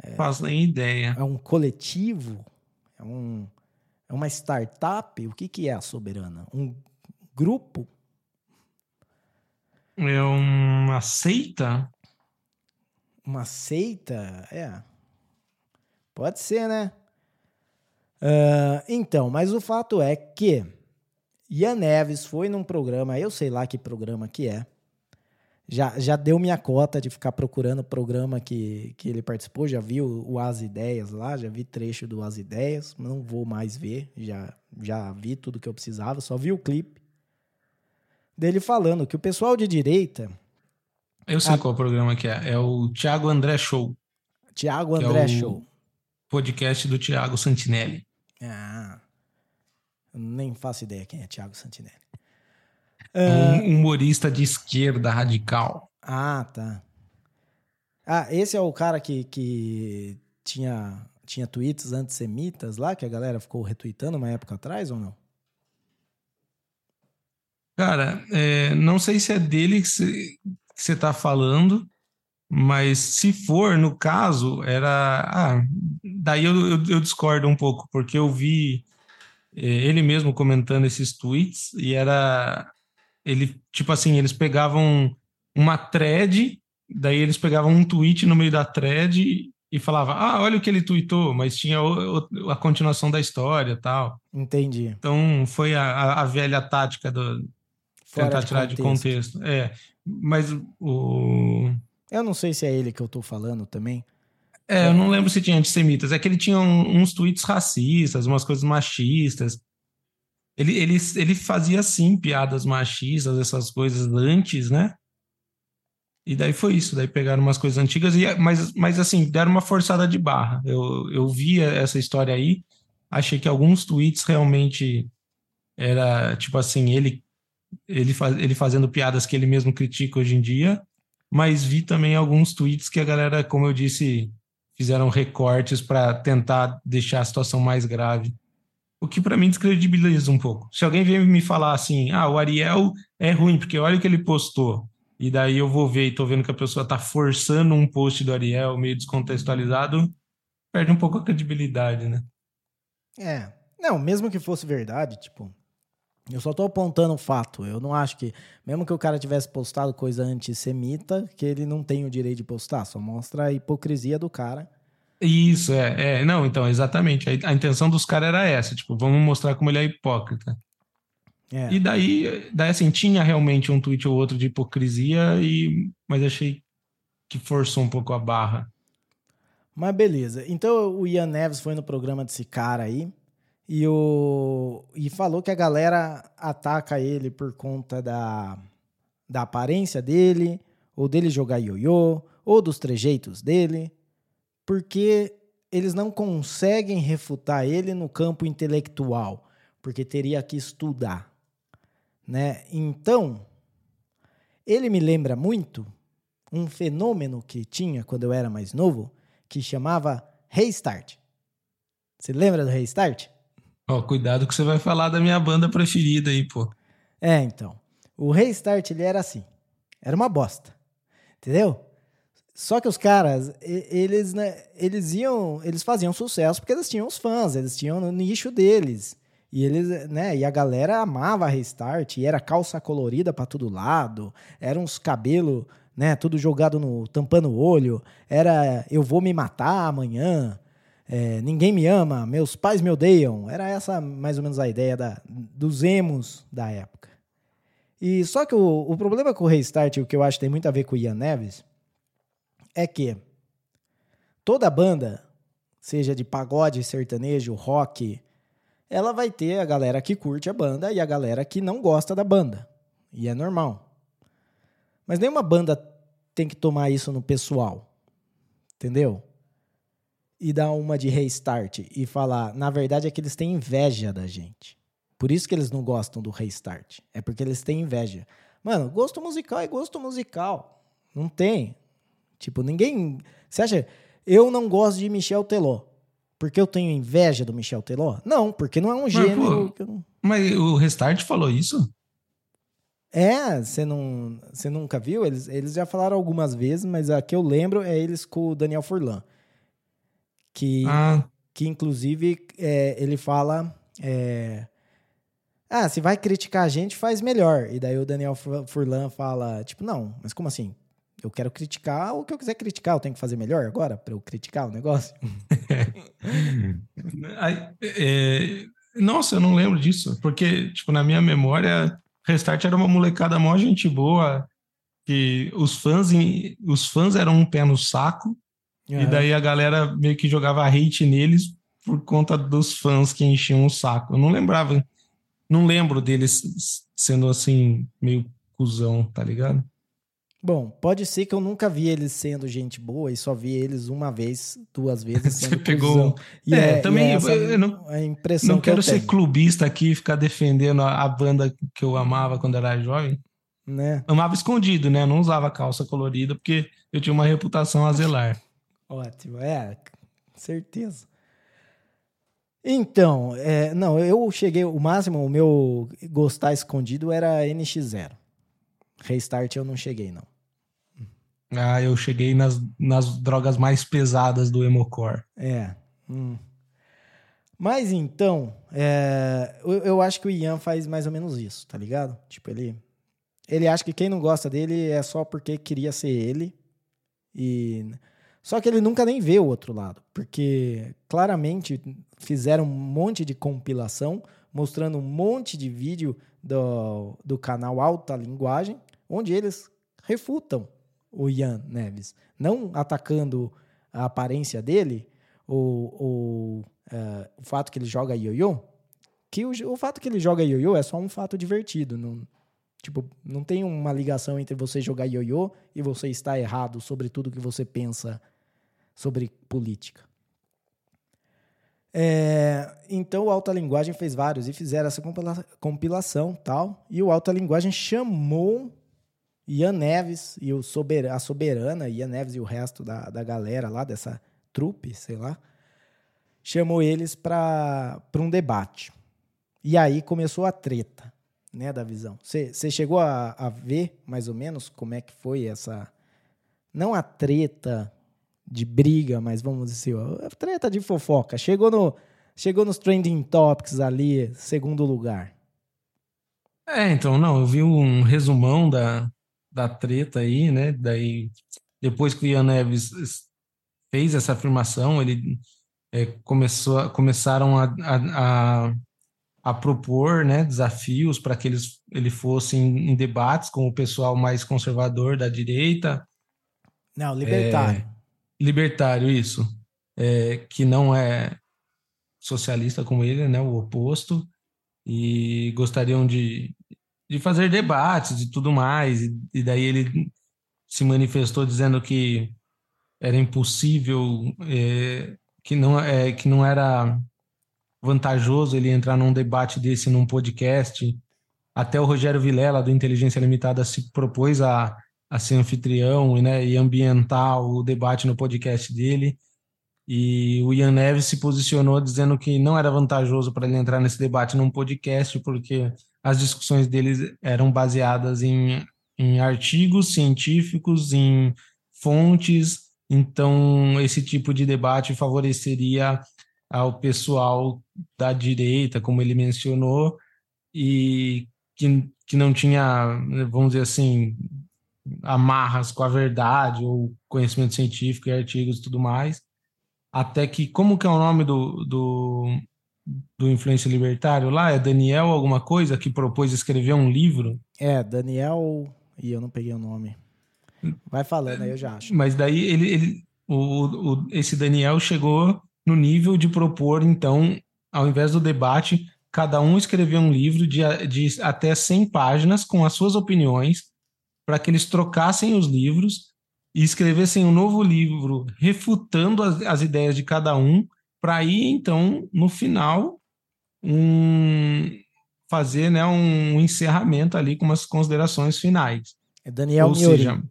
[SPEAKER 1] é, Faço nem ideia.
[SPEAKER 2] É um coletivo? É, um, é uma startup? O que, que é a Soberana? Um grupo?
[SPEAKER 1] É uma seita?
[SPEAKER 2] Uma seita? É. Pode ser, né? Uh, então, mas o fato é que Ian Neves foi num programa, eu sei lá que programa que é, já, já deu minha cota de ficar procurando o programa que, que ele participou, já vi o, o As Ideias lá, já vi trecho do As Ideias, não vou mais ver, já, já vi tudo que eu precisava, só vi o clipe dele falando que o pessoal de direita.
[SPEAKER 1] Eu sei a... qual programa que é, é o Thiago André Show.
[SPEAKER 2] Thiago André é Show.
[SPEAKER 1] Podcast do Thiago Santinelli.
[SPEAKER 2] Ah, nem faço ideia quem é Thiago Santinelli.
[SPEAKER 1] Um humorista de esquerda radical.
[SPEAKER 2] Ah, tá. Ah, esse é o cara que, que tinha, tinha tweets antissemitas lá, que a galera ficou retweetando uma época atrás ou não?
[SPEAKER 1] Cara, é, não sei se é dele que você está falando, Mas se for, no caso, era. Ah, daí eu, eu, eu discordo um pouco, porque eu vi eh, ele mesmo comentando esses tweets e era. Ele, tipo assim, eles pegavam uma thread, daí eles pegavam um tweet no meio da thread e falava, ah, olha o que ele tweetou, mas tinha a continuação da história tal.
[SPEAKER 2] Entendi.
[SPEAKER 1] Então foi a, a velha tática do Fora tentar de tirar contexto. de contexto. É, mas o
[SPEAKER 2] eu não sei se é ele que eu tô falando também.
[SPEAKER 1] É, eu não lembro se tinha antissemitas. É que ele tinha um, uns tweets racistas, umas coisas machistas. Ele, ele, ele fazia, sim, piadas machistas, essas coisas antes, né? E daí foi isso. Daí pegaram umas coisas antigas, e, mas, mas assim, deram uma forçada de barra. Eu, eu via essa história aí, achei que alguns tweets realmente era, tipo assim, ele, ele, faz, ele fazendo piadas que ele mesmo critica hoje em dia, mas vi também alguns tweets que a galera, como eu disse, fizeram recortes para tentar deixar a situação mais grave. O que para mim descredibiliza um pouco. Se alguém vem me falar assim, ah, o Ariel é ruim, porque olha o que ele postou, e daí eu vou ver e tô vendo que a pessoa tá forçando um post do Ariel meio descontextualizado, perde um pouco a credibilidade, né?
[SPEAKER 2] É. Não, mesmo que fosse verdade, tipo, eu só estou apontando o fato. Eu não acho que, mesmo que o cara tivesse postado coisa antissemita, que ele não tem o direito de postar. Só mostra a hipocrisia do cara.
[SPEAKER 1] Isso, é. é não, então, exatamente. A, a intenção dos caras era essa. Tipo, vamos mostrar como ele é hipócrita. É. E daí, daí, assim, tinha realmente um tweet ou outro de hipocrisia, e, mas achei que forçou um pouco a barra.
[SPEAKER 2] Mas beleza. Então o Ian Neves foi no programa desse cara aí. E, o, e falou que a galera ataca ele por conta da, da aparência dele, ou dele jogar ioiô, ou dos trejeitos dele, porque eles não conseguem refutar ele no campo intelectual, porque teria que estudar. Né? Então, ele me lembra muito um fenômeno que tinha quando eu era mais novo, que chamava Restart. Você lembra do Restart?
[SPEAKER 1] Ó, cuidado que você vai falar da minha banda preferida aí, pô.
[SPEAKER 2] É, então. O Restart, ele era assim. Era uma bosta. Entendeu? Só que os caras, eles, né, eles iam, eles faziam sucesso porque eles tinham os fãs, eles tinham no nicho deles. E eles, né, e a galera amava Restart, e era calça colorida para todo lado, eram uns cabelos, né, tudo jogado no tampando o olho, era eu vou me matar amanhã, é, ninguém me ama, meus pais me odeiam. Era essa mais ou menos a ideia da, dos emos da época. E só que o, o problema com o Restart, o que eu acho que tem muito a ver com o Ian Neves, é que toda banda, seja de pagode, sertanejo, rock, ela vai ter a galera que curte a banda e a galera que não gosta da banda. E é normal. Mas nenhuma banda tem que tomar isso no pessoal. Entendeu? E dar uma de restart e falar, na verdade é que eles têm inveja da gente. Por isso que eles não gostam do restart. É porque eles têm inveja. Mano, gosto musical é gosto musical. Não tem. Tipo, ninguém. Você acha. Eu não gosto de Michel Teló. Porque eu tenho inveja do Michel Teló? Não, porque não é um gênero.
[SPEAKER 1] Mas, pô, mas o Restart falou isso?
[SPEAKER 2] É, você não, você nunca viu? Eles, eles já falaram algumas vezes, mas a que eu lembro é eles com o Daniel Furlan que, ah. que inclusive é, ele fala. É, ah, se vai criticar a gente, faz melhor. E daí o Daniel Furlan fala, tipo, não, mas como assim? Eu quero criticar o que eu quiser criticar, eu tenho que fazer melhor agora para eu criticar o negócio?
[SPEAKER 1] é, nossa, eu não lembro disso, porque, tipo, na minha memória, Restart era uma molecada mó gente boa, que os fãs, os fãs eram um pé no saco, Uhum. E daí a galera meio que jogava hate neles por conta dos fãs que enchiam o saco. Eu não lembrava, não lembro deles sendo assim, meio cuzão, tá ligado?
[SPEAKER 2] Bom, pode ser que eu nunca vi eles sendo gente boa e só vi eles uma vez, duas vezes Você pegou.
[SPEAKER 1] E é, é também é eu não, a impressão não que quero ser clubista aqui e ficar defendendo a, a, banda que eu amava quando era jovem. Né? Amava escondido, né? Não usava calça colorida porque eu tinha uma reputação a zelar.
[SPEAKER 2] Ótimo, é, certeza. Então, é, não, eu cheguei, o máximo, o meu gostar escondido era NX0. Restart eu não cheguei, não.
[SPEAKER 1] Ah, eu cheguei nas, nas drogas mais pesadas do Emocore.
[SPEAKER 2] É. Hum. Mas então, é, eu, eu, acho que o Ian faz mais ou menos isso, tá ligado? Tipo, ele, ele acha que quem não gosta dele é só porque queria ser ele. E só que ele nunca nem vê o outro lado, porque claramente fizeram um monte de compilação mostrando um monte de vídeo do, do canal Alta Linguagem, onde eles refutam o Ian Neves, não atacando a aparência dele ou, uh, o fato que ele joga ioiô, que o, o fato que ele joga ioiô é só um fato divertido, não, tipo, não tem uma ligação entre você jogar ioiô e você estar errado sobre tudo que você pensa sobre política. É, então o Alta Linguagem fez vários e fizeram essa compilação tal. E o Alta Linguagem chamou Ian Neves e o Sober, a Soberana, Ian Neves e o resto da, da galera lá, dessa trupe, sei lá, chamou eles para um debate. E aí começou a treta, né, da visão. Você chegou a, a ver mais ou menos como é que foi essa. Não a treta de briga, mas vamos dizer, a treta de fofoca. Chegou, no, chegou nos trending topics ali, segundo lugar.
[SPEAKER 1] É, então, não, eu vi um resumão da, da treta aí, né? Daí, depois que o Ian Neves fez essa afirmação, ele é, começou, começaram a, a, a, a, propor né, desafios para que eles, ele fosse em, em, debates com o pessoal mais conservador da direita.
[SPEAKER 2] Não, libertário.
[SPEAKER 1] É, libertário, isso. É, que não é socialista como ele, né, o oposto, e gostariam de, de fazer debates e tudo mais, e, e daí ele se manifestou dizendo que era impossível, é, que, não, é, que não era vantajoso ele entrar num debate desse num podcast. Até o Rogério Vilela, do Inteligência Limitada, se propôs a a ser anfitrião né, e ambientar o debate no podcast dele. E o Ian Neves se posicionou dizendo que não era vantajoso para ele entrar nesse debate num podcast, porque as discussões deles eram baseadas em, em artigos científicos, em fontes, então esse tipo de debate favoreceria ao pessoal da direita, como ele mencionou, e que, que não tinha, vamos dizer assim, amarras com a verdade ou conhecimento científico e artigos e tudo mais, até que, como que é o nome do, do, do influência libertário lá? É Daniel alguma coisa que propôs escrever um livro?
[SPEAKER 2] É, Daniel... e eu não peguei o nome. Vai falando aí, eu já acho.
[SPEAKER 1] Mas daí ele, ele o, o, esse Daniel chegou no nível de propor, então, ao invés do debate, cada um escrever um livro de, de até 100 páginas com as suas opiniões, para que eles trocassem os livros e escrevessem um novo livro refutando as, as ideias de cada um, para aí então no final um, fazer né, um encerramento ali com umas considerações finais.
[SPEAKER 2] É Daniel ou Miorim. Seja,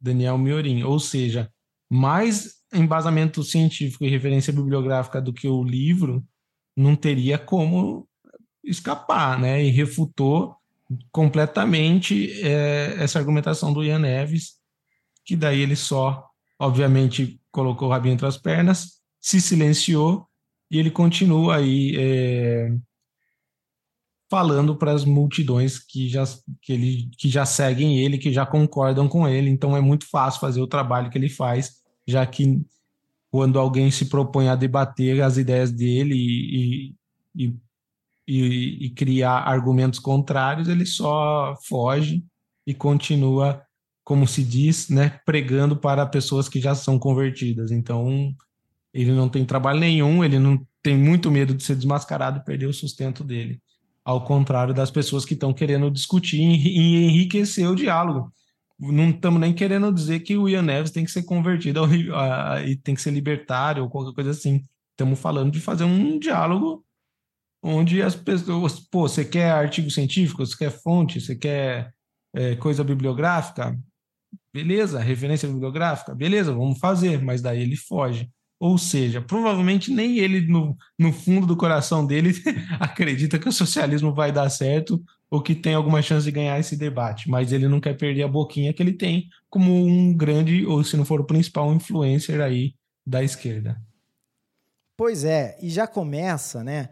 [SPEAKER 1] Daniel Miorim, ou seja, mais embasamento científico e referência bibliográfica do que o livro não teria como escapar, né? E refutou completamente é, essa argumentação do Ian Neves, que daí ele só, obviamente, colocou o rabinho entre as pernas, se silenciou e ele continua aí é, falando para as multidões que já, que, ele, que já seguem ele, que já concordam com ele. Então é muito fácil fazer o trabalho que ele faz, já que quando alguém se propõe a debater as ideias dele e, e, e e, e criar argumentos contrários, ele só foge e continua, como se diz, né, pregando para pessoas que já são convertidas. Então, ele não tem trabalho nenhum, ele não tem muito medo de ser desmascarado e perder o sustento dele. Ao contrário das pessoas que estão querendo discutir e enriquecer o diálogo. Não estamos nem querendo dizer que o Ian Neves tem que ser convertido ao, a, e tem que ser libertário ou qualquer coisa assim. Estamos falando de fazer um diálogo onde as pessoas, pô, você quer artigo científico, você quer fonte, você quer é, coisa bibliográfica, beleza, referência bibliográfica, beleza, vamos fazer, mas daí ele foge. Ou seja, provavelmente nem ele, no, no fundo do coração dele, acredita que o socialismo vai dar certo ou que tem alguma chance de ganhar esse debate, mas ele não quer perder a boquinha que ele tem como um grande, ou se não for o principal influencer aí da esquerda.
[SPEAKER 2] Pois é, e já começa, né,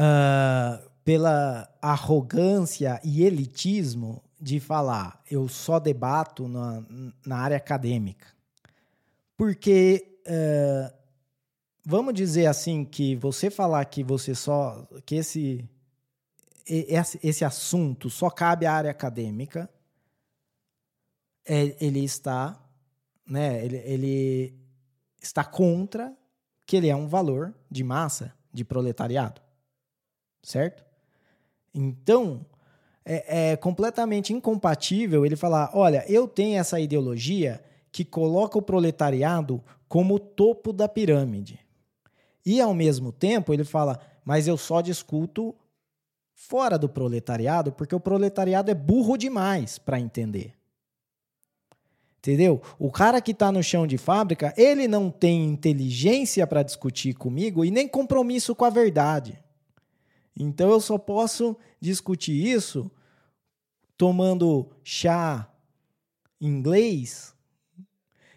[SPEAKER 2] uh, pela arrogância e elitismo de falar, eu só debato na, na área acadêmica. Porque, uh, vamos dizer assim, que você falar que você só, que esse esse, esse assunto só cabe à área acadêmica, é, ele está, né, ele, ele está contra que ele é um valor de massa, de proletariado, certo? Então, é, é, completamente incompatível ele falar: olha, eu tenho essa ideologia que coloca o proletariado como o topo da pirâmide. E, ao mesmo tempo, ele fala: mas eu só discuto fora do proletariado, porque o proletariado é burro demais para entender. Entendeu? O cara que está no chão de fábrica, ele não tem inteligência para discutir comigo e nem compromisso com a verdade. Então eu só posso discutir isso tomando chá inglês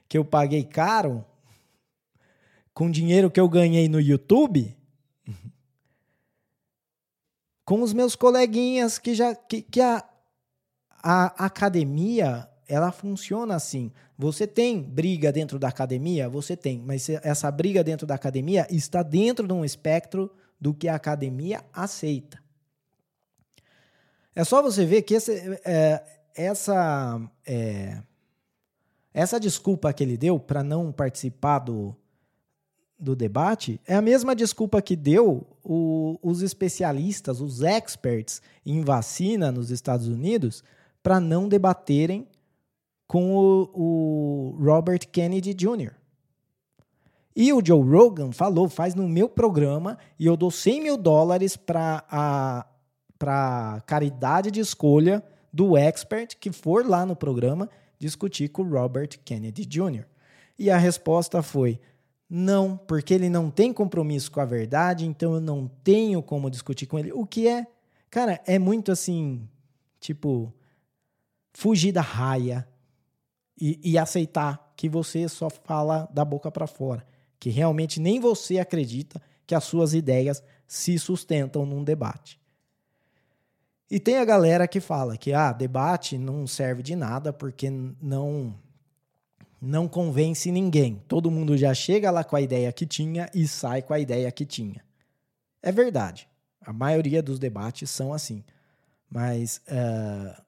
[SPEAKER 2] que eu paguei caro com dinheiro que eu ganhei no YouTube com os meus coleguinhas que já que, que a, a academia ela funciona assim. Você tem briga dentro da academia? Você tem, mas essa briga dentro da academia está dentro de um espectro do que a academia aceita. É só você ver que esse, é, essa, é, essa desculpa que ele deu para não participar do, do debate é a mesma desculpa que deu o, os especialistas, os experts em vacina nos Estados Unidos, para não debaterem com o, o, Robert Kennedy Jr. E o Joe Rogan falou, faz no meu programa e eu dou 100 mil dólares para a caridade de escolha do expert que for lá no programa discutir com o Robert Kennedy Jr. E a resposta foi: não, porque ele não tem compromisso com a verdade, então eu não tenho como discutir com ele. O que é, cara, é muito assim, tipo, fugir da raia e, e aceitar que você só fala da boca para fora, que realmente nem você acredita que as suas ideias se sustentam num debate. E tem a galera que fala que ah, debate não serve de nada porque não não convence ninguém. Todo mundo já chega lá com a ideia que tinha e sai com a ideia que tinha. É verdade. A maioria dos debates são assim. Mas uh,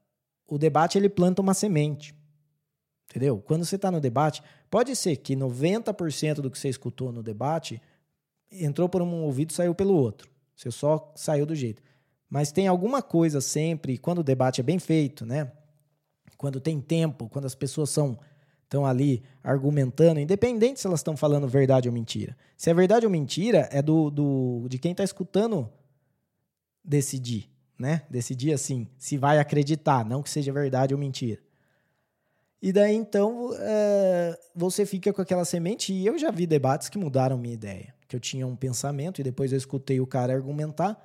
[SPEAKER 2] o debate ele planta uma semente. Entendeu? Quando você está no debate, pode ser que 90% do que você escutou no debate entrou por um ouvido e saiu pelo outro. Você só saiu do jeito. Mas tem alguma coisa sempre, quando o debate é bem feito, né? Quando tem tempo, quando as pessoas são estão ali argumentando, independente se elas estão falando verdade ou mentira. Se é verdade ou mentira, é do, do de quem está escutando decidir, né? Decidir assim, se vai acreditar, não que seja verdade ou mentira. E daí então é, você fica com aquela semente. E eu já vi debates que mudaram minha ideia. Que eu tinha um pensamento e depois eu escutei o cara argumentar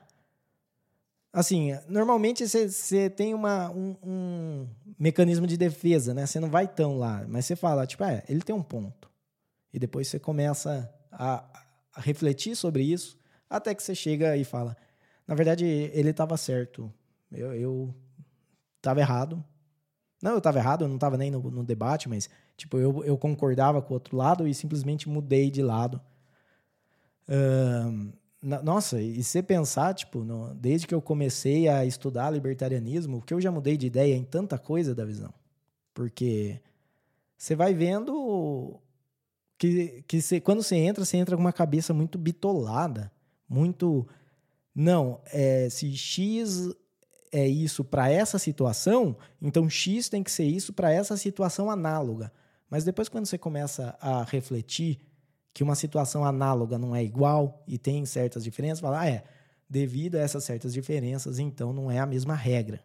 [SPEAKER 2] assim, normalmente você tem uma, um, um, mecanismo de defesa, né? Você não vai tão lá, mas você fala, tipo, é, ele tem um ponto. E depois você começa a, a refletir sobre isso, até que você chega e fala, na verdade, ele estava certo. Eu, eu tava errado. Não, eu estava errado, eu não estava nem no, no, debate, mas, tipo, eu, eu concordava com o outro lado e simplesmente mudei de lado. Um, nossa, e você pensar, tipo, no, desde que eu comecei a estudar libertarianismo, que eu já mudei de ideia em tanta coisa da visão. Porque você vai vendo que, que você, quando você entra, você entra com uma cabeça muito bitolada, muito. Não, é, se X é isso para essa situação, então X tem que ser isso para essa situação análoga. Mas depois, quando você começa a refletir que uma situação análoga não é igual e tem certas diferenças, falar, ah, é, devido a essas certas diferenças, então não é a mesma regra.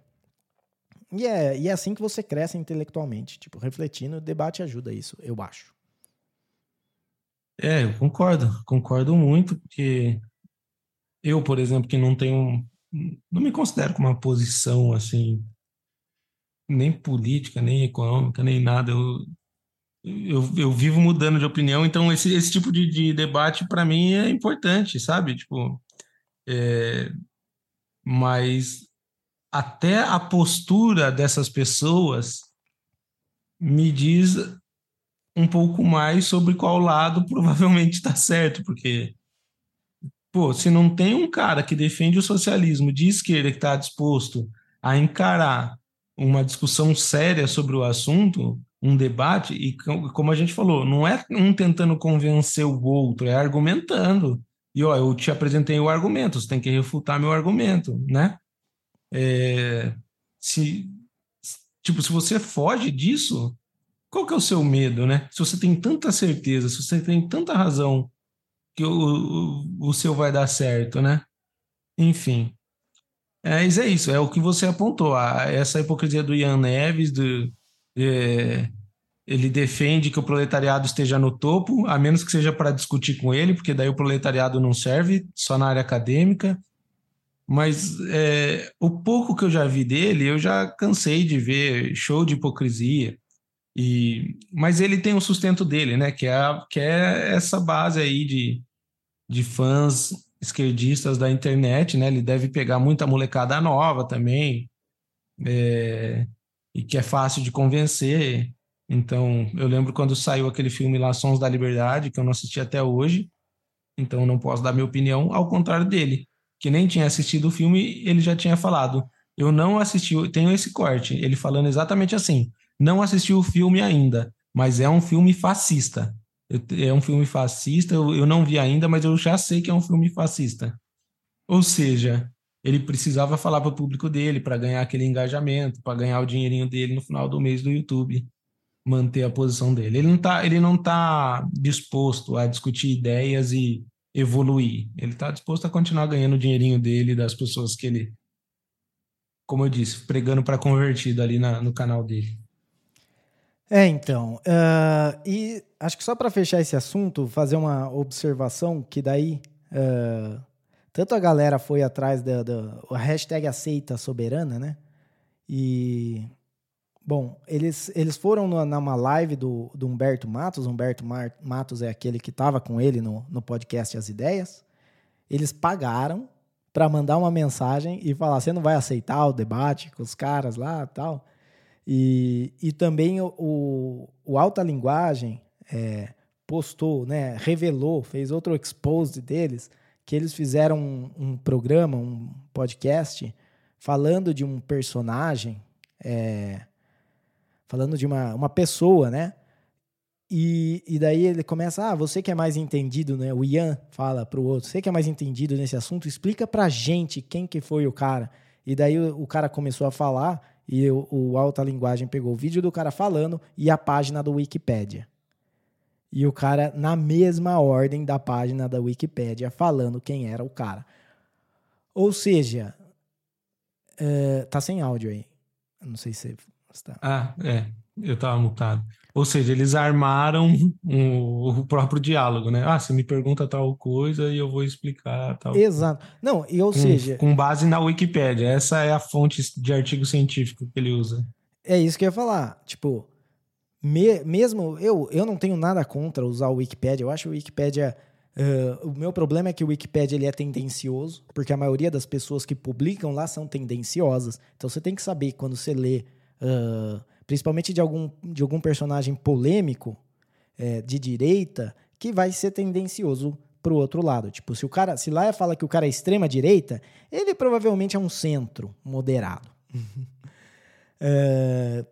[SPEAKER 2] E é, e é assim que você cresce intelectualmente, tipo, refletindo, o debate ajuda isso, eu acho.
[SPEAKER 1] É, eu concordo, concordo muito, porque eu, por exemplo, que não tenho não me considero com uma posição assim, nem política, nem econômica, nem nada. Eu, eu, eu vivo mudando de opinião, então esse, esse tipo de, de debate para mim é importante, sabe? Tipo, é, mas até a postura dessas pessoas me diz um pouco mais sobre qual lado provavelmente está certo, porque pô, se não tem um cara que defende o socialismo de esquerda que está disposto a encarar uma discussão séria sobre o assunto, um debate, e como a gente falou, não é um tentando convencer o outro, é argumentando. E ó, eu te apresentei o argumento, você tem que refutar meu argumento, né? É, se, tipo, se você foge disso, qual que é o seu medo, né? Se você tem tanta certeza, se você tem tanta razão que o, o, o seu vai dar certo, né? Enfim. É, mas é isso, é o que você apontou. Essa hipocrisia do Ian Neves, do, é, ele defende que o proletariado esteja no topo, a menos que seja para discutir com ele, porque daí o proletariado não serve, só na área acadêmica. Mas é, o pouco que eu já vi dele, eu já cansei de ver show de hipocrisia. E, mas ele tem o sustento dele, né? Que é, que é essa base aí de, de fãs esquerdistas da internet, né? Ele deve pegar muita molecada nova também, é, e que é fácil de convencer. Então, eu lembro quando saiu aquele filme lá, Sons da Liberdade, que eu não assisti até hoje, então não posso dar minha opinião, ao contrário dele que nem tinha assistido o filme, ele já tinha falado: Eu não assisti, tenho esse corte. Ele falando exatamente assim: Não assisti o filme ainda, mas é um filme fascista. É um filme fascista, eu, não vi ainda, mas eu já sei que é um filme fascista. Ou seja, ele precisava falar para o público dele para ganhar aquele engajamento, para ganhar o dinheirinho dele no final do mês do YouTube, manter a posição dele. Ele não está ele não tá disposto a discutir ideias e evoluir. Ele está disposto a continuar ganhando o dinheirinho dele das pessoas que ele, como eu disse, pregando para convertido ali na, no canal dele.
[SPEAKER 2] É, então. Uh, e acho que só para fechar esse assunto, fazer uma observação que daí. Uh, tanto a galera foi atrás da, da hashtag aceita soberana, né? E Bom, eles, eles foram numa live do, do Humberto Matos. Humberto Matos é aquele que estava com ele no, no podcast As Ideias. Eles pagaram para mandar uma mensagem e falar: você não vai aceitar o debate com os caras lá tal. E, e também o, o, Alta Linguagem é, postou, né, revelou, fez outro expose deles, que eles fizeram um, um programa, um podcast, falando de um personagem. É, falando de uma, uma pessoa, né? E, e daí ele começa, ah, você que é mais entendido, né? O Ian fala pro outro, você que é mais entendido nesse assunto, explica pra gente quem que foi o cara. E daí o, o cara começou a falar e o, Alta Linguagem pegou o vídeo do cara falando e a página do Wikipedia. E o cara, na mesma ordem da página da Wikipedia, falando quem era o cara. Ou seja, uh, tá sem áudio aí. Não sei se
[SPEAKER 1] Tá. Ah, é. Eu estava mutado. Ou seja, eles armaram o, o, próprio diálogo, né? Ah, você me pergunta tal coisa e eu vou explicar tal.
[SPEAKER 2] Exato. Não, e ou
[SPEAKER 1] com,
[SPEAKER 2] seja.
[SPEAKER 1] Com base na Wikipédia. Essa é a fonte de artigo científico que ele usa.
[SPEAKER 2] É isso que eu ia falar. Tipo, me, mesmo eu, eu não tenho nada contra usar o Wikipédia. Eu acho o Wikipédia. Uh, o meu problema é que o Wikipedia ele é tendencioso, porque a maioria das pessoas que publicam lá são tendenciosas. Então você tem que saber quando você lê uh, principalmente de algum, de algum personagem polêmico é, de direita, que vai ser tendencioso para o outro lado. Tipo, se o cara, se lá fala que o cara é extrema direita, ele provavelmente é um centro moderado. é,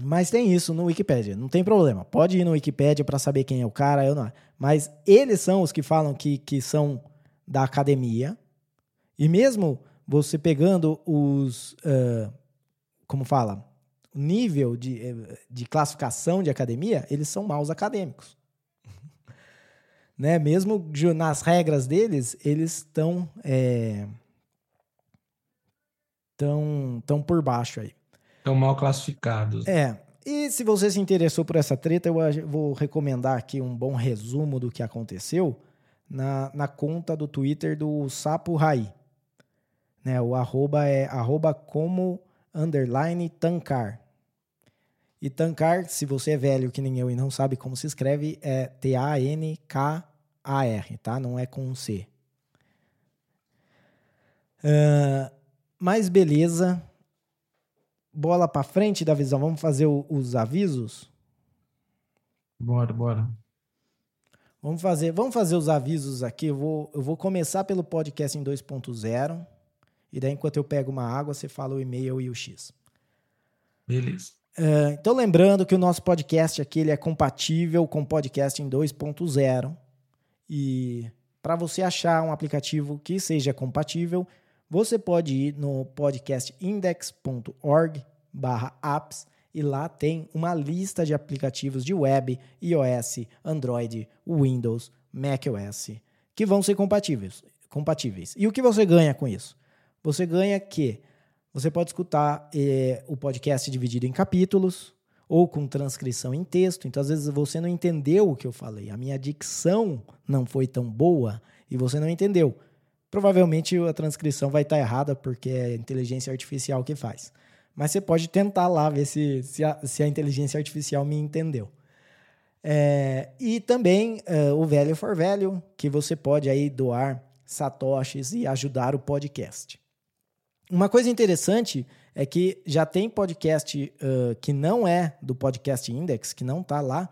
[SPEAKER 2] mas tem isso no Wikipedia, não tem problema. Pode ir no Wikipedia para saber quem é o cara, eu não. Mas eles são os que falam que, que são da academia. E mesmo você pegando os uh, como fala, o nível de, eh, de classificação de academia, eles são maus acadêmicos. né? Mesmo nas regras deles, eles estão é, tão, tão por baixo aí.
[SPEAKER 1] Estão mal classificados.
[SPEAKER 2] É. E se você se interessou por essa treta, eu vou recomendar aqui um bom resumo do que aconteceu na, na conta do Twitter do Sapo Rai. né? O arroba é arroba como underline tancar. E tancar, se você é velho que nem eu e não sabe como se escreve, é T-A-N-K-A-R, tá? Não é com um C. Uh, mas beleza. Bola para frente da visão. Vamos fazer o, os avisos?
[SPEAKER 1] Bora, bora.
[SPEAKER 2] Vamos fazer, vamos fazer os avisos aqui. Eu vou, eu vou começar pelo podcast em 2.0. E daí, enquanto eu pego uma água, você fala o e-mail e o X.
[SPEAKER 1] Beleza.
[SPEAKER 2] Uh, então, lembrando que o nosso podcast aqui ele é compatível com o podcast em 2.0. E para você achar um aplicativo que seja compatível, você pode ir no podcastindex.org apps e lá tem uma lista de aplicativos de web, iOS, Android, Windows, macOS, que vão ser compatíveis. compatíveis. E o que você ganha com isso? Você ganha que você pode escutar eh, o podcast dividido em capítulos ou com transcrição em texto. Então, às vezes, você não entendeu o que eu falei. A minha dicção não foi tão boa e você não entendeu. Provavelmente a transcrição vai estar errada porque é inteligência artificial que faz. Mas você pode tentar lá ver se, se, a, se a inteligência artificial me entendeu. É, e também uh, o Velho for Velho, que você pode aí doar satoshis e ajudar o podcast. Uma coisa interessante é que já tem podcast uh, que não é do Podcast Index, que não está lá,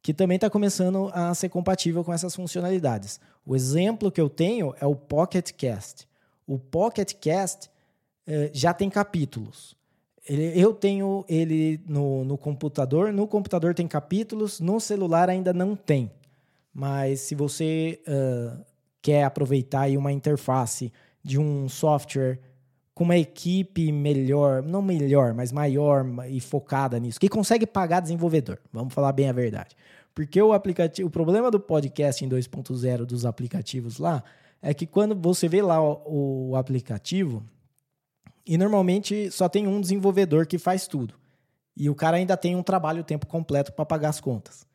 [SPEAKER 2] que também está começando a ser compatível com essas funcionalidades. O exemplo que eu tenho é o Pocket Cast. O Pocket Cast uh, já tem capítulos. Ele, eu tenho ele no, no computador, no computador tem capítulos, no celular ainda não tem. Mas se você uh, quer aproveitar uma interface de um software com uma equipe melhor, não melhor, mas maior e focada nisso, que consegue pagar desenvolvedor. Vamos falar bem a verdade. Porque o aplicativo, o problema do podcast em 2.0 dos aplicativos lá é que quando você vê lá o, o aplicativo, e normalmente só tem um desenvolvedor que faz tudo. E o cara ainda tem um trabalho tempo completo para pagar as contas.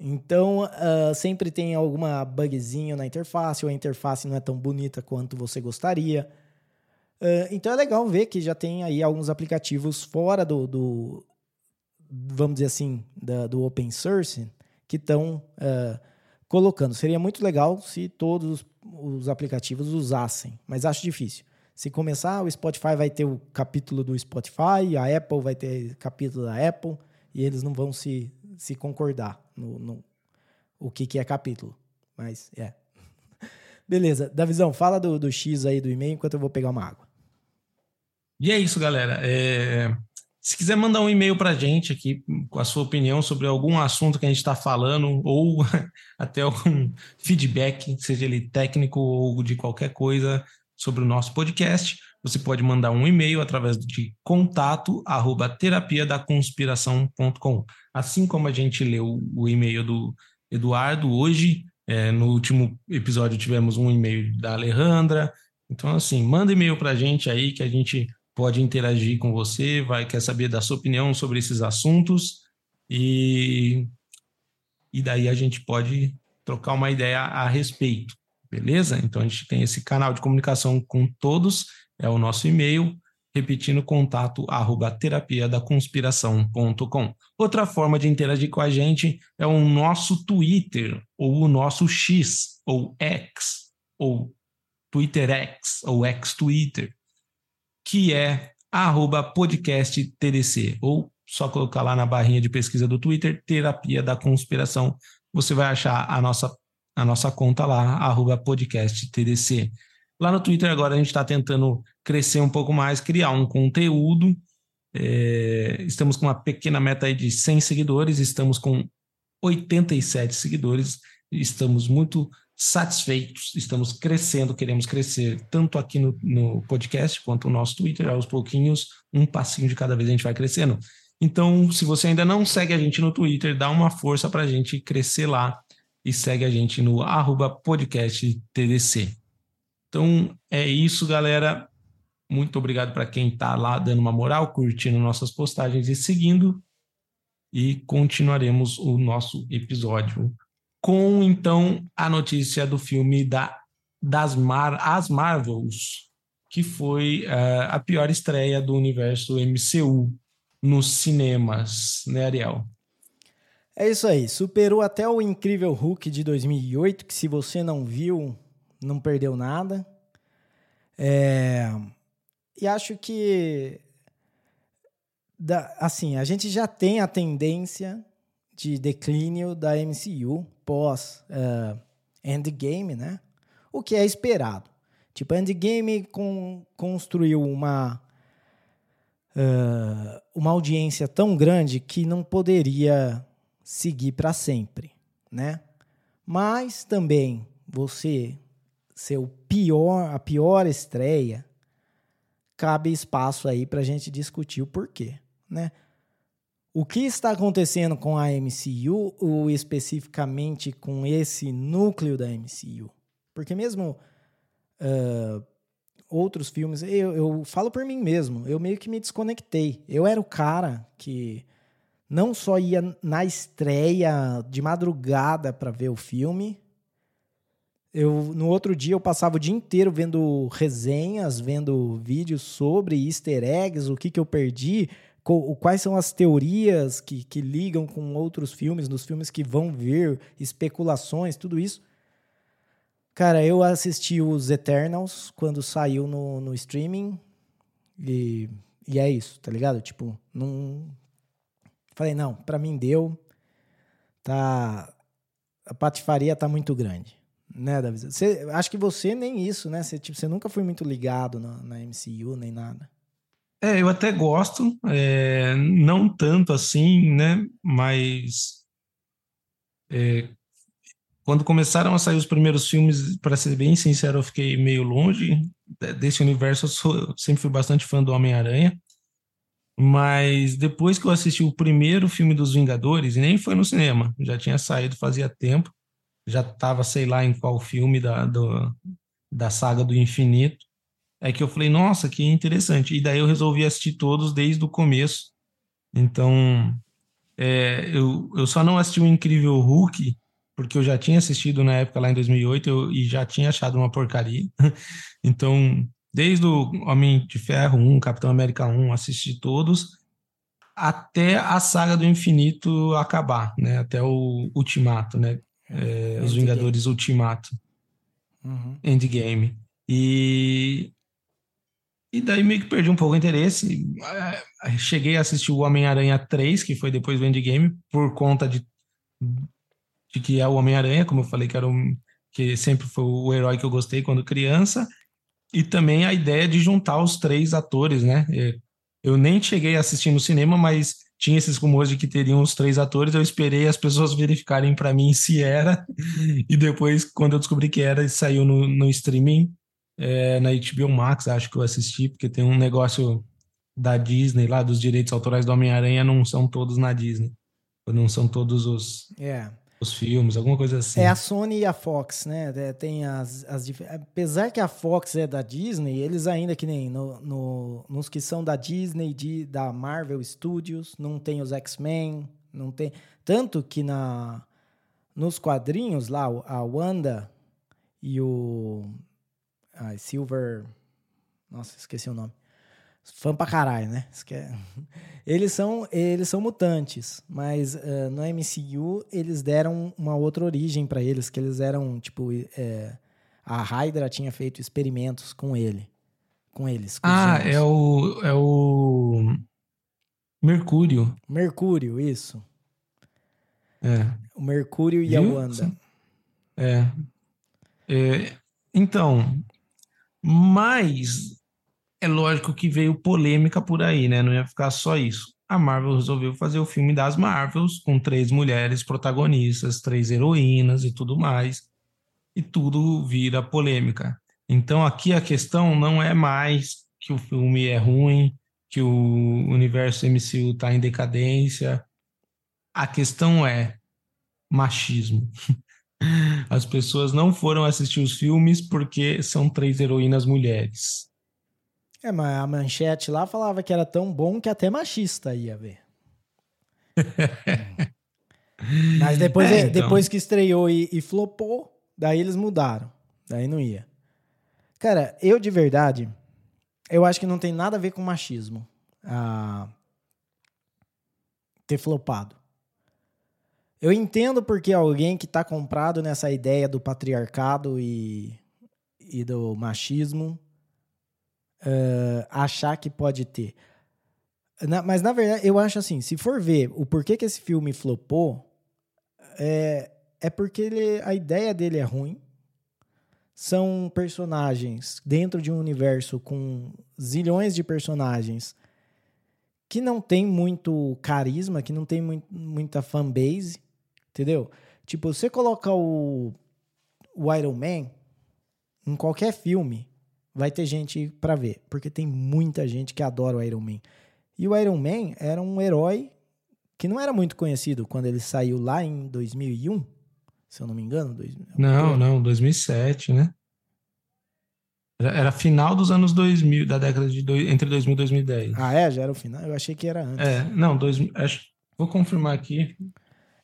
[SPEAKER 2] Então, uh, sempre tem alguma bugzinho na interface, ou a interface não é tão bonita quanto você gostaria. Uh, então é legal ver que já tem aí alguns aplicativos fora do, do vamos dizer assim, da, do open source que estão uh, colocando. Seria muito legal se todos os aplicativos usassem, mas acho difícil. Se começar, o Spotify vai ter o capítulo do Spotify, a Apple vai ter capítulo da Apple, e eles não vão se, se concordar no, no o que, que é capítulo. Mas é. Beleza, Davizão, fala do, do X aí do e-mail enquanto eu vou pegar uma água.
[SPEAKER 1] E é isso, galera. É... Se quiser mandar um e-mail para a gente aqui com a sua opinião sobre algum assunto que a gente está falando, ou até algum feedback, seja ele técnico ou de qualquer coisa sobre o nosso podcast, você pode mandar um e-mail através de contato arroba terapia da conspiração.com. Assim como a gente leu o e-mail do Eduardo hoje, é, no último episódio tivemos um e-mail da Alejandra. Então, assim, manda e-mail para a gente aí que a gente pode interagir com você, vai quer saber da sua opinião sobre esses assuntos e e daí a gente pode trocar uma ideia a respeito, beleza? Então a gente tem esse canal de comunicação com todos, é o nosso e-mail, repetindo contato arroba terapia da conspiração.com. Outra forma de interagir com a gente é o nosso Twitter, ou o nosso X, ou X, ou Twitter X, ou X Twitter que é arroba podcast TDC, ou só colocar lá na barrinha de pesquisa do Twitter, Terapia da Conspiração, você vai achar a nossa, a nossa conta lá, arroba podcast TDC. Lá no Twitter agora a gente está tentando crescer um pouco mais, criar um conteúdo. É, estamos com uma pequena meta aí de 100 seguidores, estamos com 87 seguidores, estamos muito satisfeitos, estamos crescendo, queremos crescer tanto aqui no, no podcast quanto no nosso Twitter, aos pouquinhos, um passinho de cada vez a gente vai crescendo. Então, se você ainda não segue a gente no Twitter, dá uma força para a gente crescer lá e segue a gente no arroba podcast TDC. Então, é isso, galera. Muito obrigado para quem está lá dando uma moral, curtindo nossas postagens e seguindo. E continuaremos o nosso episódio com então a notícia do filme da, das Mar, As Marvels, que foi uh, a pior estreia do universo MCU nos cinemas, né, Ariel?
[SPEAKER 2] É isso aí. Superou até o incrível Hulk de 2008, que se você não viu, não perdeu nada. É... E acho que, da, assim, a gente já tem a tendência de declínio da MCU pós uh, Endgame, né? O que é esperado. Tipo, Endgame com, construiu uma, uh, uma audiência tão grande que não poderia seguir para sempre, né? Mas também você ser pior, a pior estreia, cabe espaço aí para a gente discutir o porquê, né? O que está acontecendo com a MCU, ou especificamente com esse núcleo da MCU? Porque mesmo uh, outros filmes, eu, eu falo por mim mesmo, eu meio que me desconectei. Eu era o cara que não só ia na estreia de madrugada para ver o filme. Eu, no outro dia eu passava o dia inteiro vendo resenhas, vendo vídeos sobre easter eggs, o que, que eu perdi, quais são as teorias que, que ligam com outros filmes, nos filmes que vão vir, especulações, tudo isso. Cara, eu assisti os Eternals quando saiu no, no streaming e, e é isso, tá ligado? Tipo, não. Falei, não, pra mim deu. Tá. A patifaria tá muito grande, né, Davi? Você, acho que você nem isso, né? Você, tipo, você nunca foi muito ligado na, na MCU nem nada.
[SPEAKER 1] É, eu até gosto, é, não tanto assim, né? Mas é, quando começaram a sair os primeiros filmes, para ser bem sincero, eu fiquei meio longe desse universo. Eu, sou, eu sempre fui bastante fã do Homem-Aranha. Mas depois que eu assisti o primeiro filme dos Vingadores, e nem foi no cinema, já tinha saído fazia tempo, já estava, sei lá, em qual filme da, do, da saga do infinito. É que eu falei, nossa, que interessante. E daí eu resolvi assistir todos desde o começo. Então, é, eu, eu só não assisti o Incrível Hulk, porque eu já tinha assistido na época lá em 2008 eu, e já tinha achado uma porcaria. então, desde o Homem de Ferro 1, Capitão América 1, assisti todos, até a saga do infinito acabar, né? Até o Ultimato, né? É, os Vingadores Ultimato. Uhum. Endgame. E e daí meio que perdi um pouco o interesse. É, cheguei a assistir o Homem-Aranha 3, que foi depois do Endgame, por conta de, de que é o Homem-Aranha, como eu falei, que, era um, que sempre foi o herói que eu gostei quando criança. E também a ideia de juntar os três atores, né? É, eu nem cheguei a assistir no cinema, mas tinha esses rumores de que teriam os três atores. Eu esperei as pessoas verificarem para mim se era. E depois, quando eu descobri que era, saiu no, no streaming é, na HBO Max, acho que eu assisti, porque tem um negócio da Disney lá, dos direitos autorais do Homem-Aranha, não são todos na Disney. Não são todos os,
[SPEAKER 2] é.
[SPEAKER 1] os filmes, alguma coisa assim.
[SPEAKER 2] É a Sony e a Fox, né? É, tem as, as Apesar que a Fox é da Disney, eles ainda que nem no, no, nos que são da Disney, de, da Marvel Studios, não tem os X-Men, não tem. Tanto que na, nos quadrinhos lá, a Wanda e o Silver. Nossa, esqueci o nome. Fã pra caralho, né? Eles são, eles são mutantes, mas uh, no MCU eles deram uma outra origem para eles, que eles eram, tipo, é, a Hydra tinha feito experimentos com ele. Com eles. Com
[SPEAKER 1] ah, é o, é o. Mercúrio.
[SPEAKER 2] Mercúrio, isso.
[SPEAKER 1] É.
[SPEAKER 2] O Mercúrio e Viu? a Wanda.
[SPEAKER 1] É. é. Então, mas é lógico que veio polêmica por aí, né? Não ia ficar só isso. A Marvel resolveu fazer o filme das Marvels com três mulheres protagonistas, três heroínas e tudo mais. E tudo vira polêmica. Então aqui a questão não é mais que o filme é ruim, que o universo MCU está em decadência. A questão é machismo. As pessoas não foram assistir os filmes porque são três heroínas mulheres.
[SPEAKER 2] É, mas a manchete lá falava que era tão bom que até machista ia ver. mas depois, é, então. depois que estreou e, e flopou, daí eles mudaram. Daí não ia. Cara, eu de verdade, eu acho que não tem nada a ver com machismo. Ah, ter flopado. Eu entendo porque alguém que está comprado nessa ideia do patriarcado e, e do machismo uh, achar que pode ter. Na, mas, na verdade, eu acho assim, se for ver o porquê que esse filme flopou, é, é porque ele, a ideia dele é ruim. São personagens dentro de um universo com zilhões de personagens que não tem muito carisma, que não tem muito, muita fanbase, entendeu? Tipo, você colocar o, o Iron Man em qualquer filme, vai ter gente para ver, porque tem muita gente que adora o Iron Man. E o Iron Man era um herói que não era muito conhecido quando ele saiu lá em 2001, se eu não me engano. Dois,
[SPEAKER 1] não, não, 2007, né? Era final dos anos 2000, da década de dois, entre 2000 e 2010.
[SPEAKER 2] Ah, é? Já era o final? Eu achei que era antes.
[SPEAKER 1] É, não, dois, acho, vou confirmar aqui.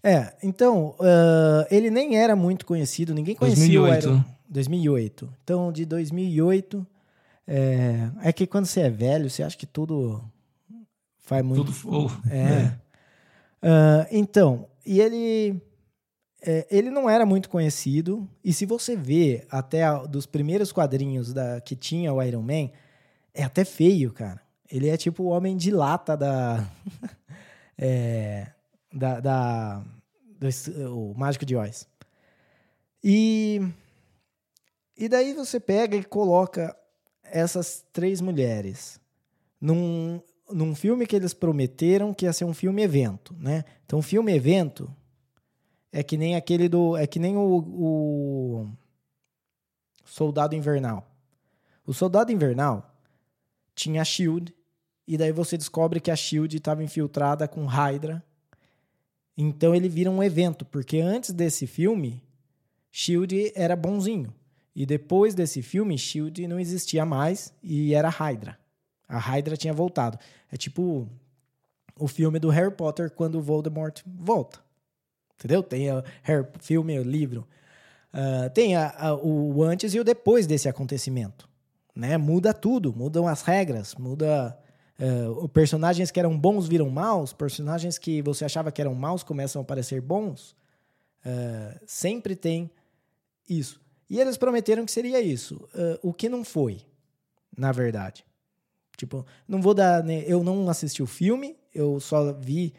[SPEAKER 2] É, então, uh, ele nem era muito conhecido, ninguém conhecia 2008. o Iron 2008. Então, de 2008, é, é que quando você é velho, você acha que tudo faz muito...
[SPEAKER 1] Tudo...
[SPEAKER 2] Oh, é. é. Uh, então, e ele é, ele não era muito conhecido, e se você vê até a, dos primeiros quadrinhos da, que tinha o Iron Man, é até feio, cara. Ele é tipo o homem de lata da. é, da. da do, o Mágico de Oz. E. E daí você pega e coloca essas três mulheres num, num filme que eles prometeram que ia ser um filme evento, né? Então, filme evento é que nem aquele do. É que nem o, o Soldado Invernal. O Soldado Invernal tinha a Shield, e daí você descobre que a Shield estava infiltrada com Hydra. Então ele vira um evento, porque antes desse filme, Shield era bonzinho. E depois desse filme, Shield não existia mais e era Hydra. A Hydra tinha voltado. É tipo o filme do Harry Potter quando o Voldemort volta. Entendeu? Tem o filme, o livro. Uh, tem a, a, o antes e o depois desse acontecimento. Né? Muda tudo, mudam as regras, muda. Uh, personagens que eram bons viram maus, personagens que você achava que eram maus começam a parecer bons. Uh, sempre tem isso. E eles prometeram que seria isso. Uh, o que não foi, na verdade. Tipo, não vou dar. Né, eu não assisti o filme, eu só vi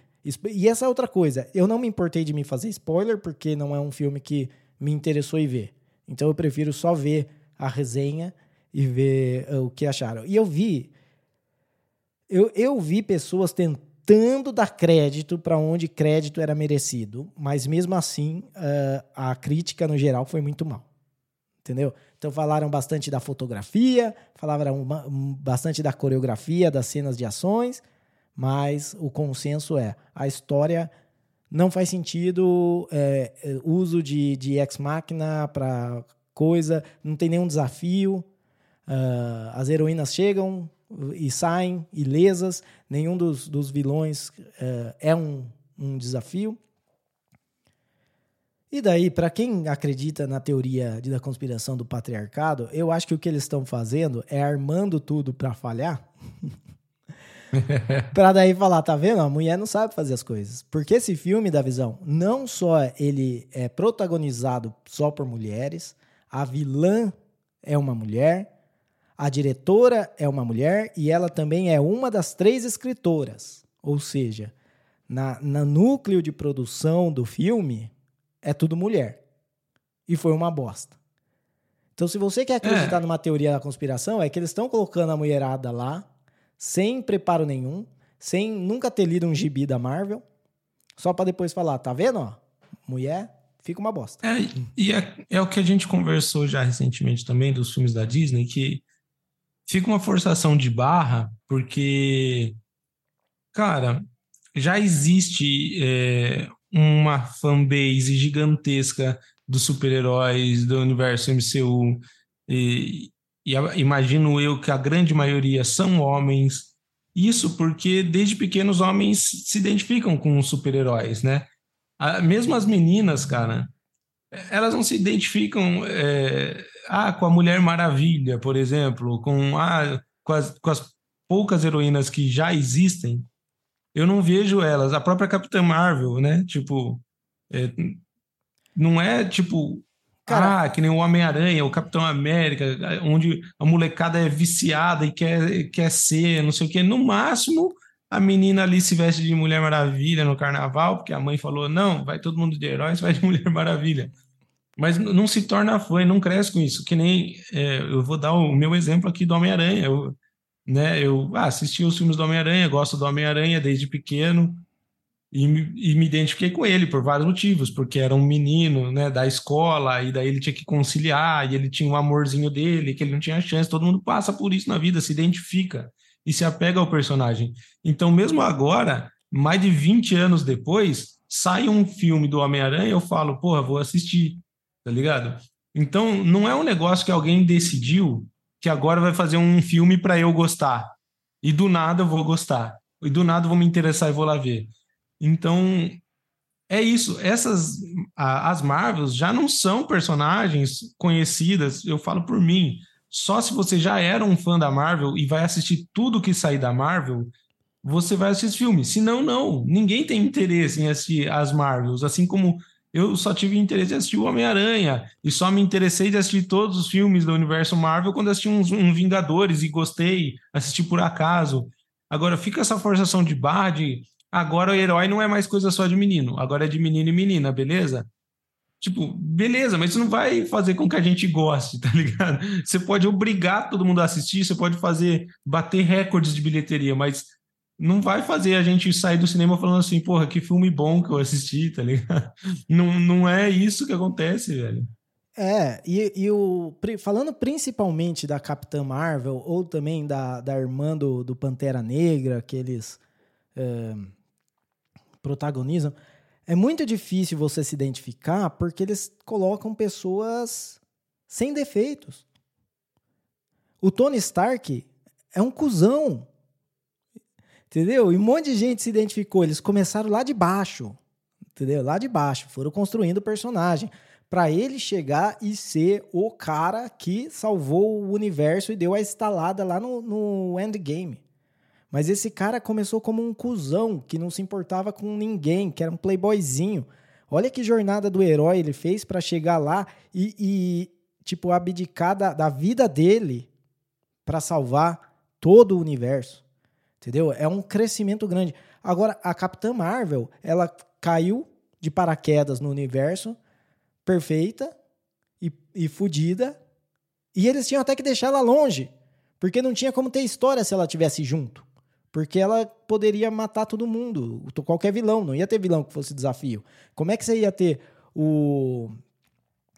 [SPEAKER 2] e essa é outra coisa. Eu não me importei de me fazer spoiler, porque não é um filme que me interessou em ver. Então eu prefiro só ver a resenha e ver o que acharam. E eu vi. Eu, eu vi pessoas tentando dar crédito para onde crédito era merecido, mas mesmo assim uh, a crítica no geral foi muito mal. Entendeu? Então falaram bastante da fotografia, falaram bastante da coreografia, das cenas de ações mas o consenso é a história não faz sentido é, uso de, de ex-máquina para coisa, não tem nenhum desafio. Uh, as heroínas chegam e saem ilesas, nenhum dos, dos vilões uh, é um, um desafio. E daí, para quem acredita na teoria da conspiração do patriarcado, eu acho que o que eles estão fazendo é armando tudo para falhar. pra daí falar, tá vendo? A mulher não sabe fazer as coisas. Porque esse filme da visão, não só ele é protagonizado só por mulheres, a vilã é uma mulher, a diretora é uma mulher e ela também é uma das três escritoras. Ou seja, na, no núcleo de produção do filme, é tudo mulher. E foi uma bosta. Então, se você quer acreditar é. numa teoria da conspiração, é que eles estão colocando a mulherada lá sem preparo nenhum, sem nunca ter lido um gibi da Marvel, só para depois falar, tá vendo, ó? Mulher, fica uma bosta.
[SPEAKER 1] É, e é, é, o que a gente conversou já recentemente também dos filmes da Disney, que fica uma forçação de barra, porque, cara, já existe é, uma fanbase gigantesca dos super-heróis do universo MCU, e, e imagino eu que a grande maioria são homens. Isso porque desde pequenos homens se identificam com super-heróis, né? Mesmo as meninas, cara, elas não se identificam é, ah, com a Mulher Maravilha, por exemplo, com, ah, com as, com as poucas heroínas que já existem, eu não vejo elas. A própria Capitã Marvel, né? Tipo, é, não é tipo. Cara, ah, que nem o Homem-Aranha, o Capitão América, onde a molecada é viciada e quer, quer ser, não sei o quê. No máximo, a menina ali se veste de Mulher Maravilha no carnaval, porque a mãe falou: não, vai todo mundo de herói, vai de Mulher Maravilha. Mas não se torna fã, não cresce com isso. Que nem é, eu vou dar o meu exemplo aqui do Homem-Aranha. Eu, né, eu ah, assisti os filmes do Homem-Aranha, gosto do Homem-Aranha desde pequeno e me, e me, identifiquei com ele por vários motivos, porque era um menino né, da escola, e daí ele tinha que conciliar, e ele tinha um amorzinho dele, que ele não tinha chance. Todo mundo passa por isso na vida, se identifica e se apega ao personagem. Então, mesmo agora, mais de 20 anos depois, sai um filme do Homem-Aranha, eu falo, porra, vou assistir, tá ligado? Então, não é um negócio que alguém decidiu que agora vai fazer um filme para eu gostar. E do nada eu vou gostar. E do nada eu vou me interessar e vou lá ver. Então, é isso. Essas as Marvels já não são personagens conhecidas. Eu falo por mim. Só se você já era um fã da Marvel e vai assistir tudo que sair da Marvel, você vai assistir esse filme. Se não, não. Ninguém tem interesse em assistir as Marvels. Assim como eu só tive interesse em assistir o Homem-Aranha e só me interessei de assistir todos os filmes do universo Marvel quando assisti uns, um Vingadores e gostei, assisti por acaso. Agora fica essa forçação de barra de Agora o herói não é mais coisa só de menino, agora é de menino e menina, beleza? Tipo, beleza, mas isso não vai fazer com que a gente goste, tá ligado? Você pode obrigar todo mundo a assistir, você pode fazer, bater recordes de bilheteria, mas não vai fazer a gente sair do cinema falando assim, porra, que filme bom que eu assisti, tá ligado? Não, não é isso que acontece, velho.
[SPEAKER 2] É, e, e o, falando principalmente da Capitã Marvel, ou também da, da irmã do, do Pantera Negra, que eles. É protagonizam, é muito difícil você se identificar porque eles colocam pessoas sem defeitos. O Tony Stark é um cuzão. Entendeu? E um monte de gente se identificou. Eles começaram lá de baixo. Entendeu? Lá de baixo. Foram construindo o personagem. Para ele chegar e ser o cara que salvou o universo e deu a estalada lá no, no endgame. Mas esse cara começou como um cuzão que não se importava com ninguém, que era um playboyzinho. Olha que jornada do herói ele fez para chegar lá e, e, tipo, abdicar da, da vida dele para salvar todo o universo. Entendeu? É um crescimento grande. Agora, a Capitã Marvel, ela caiu de paraquedas no universo, perfeita e, e fodida. E eles tinham até que deixar ela longe, porque não tinha como ter história se ela tivesse junto. Porque ela poderia matar todo mundo, qualquer vilão, não ia ter vilão que fosse desafio. Como é que você ia ter o.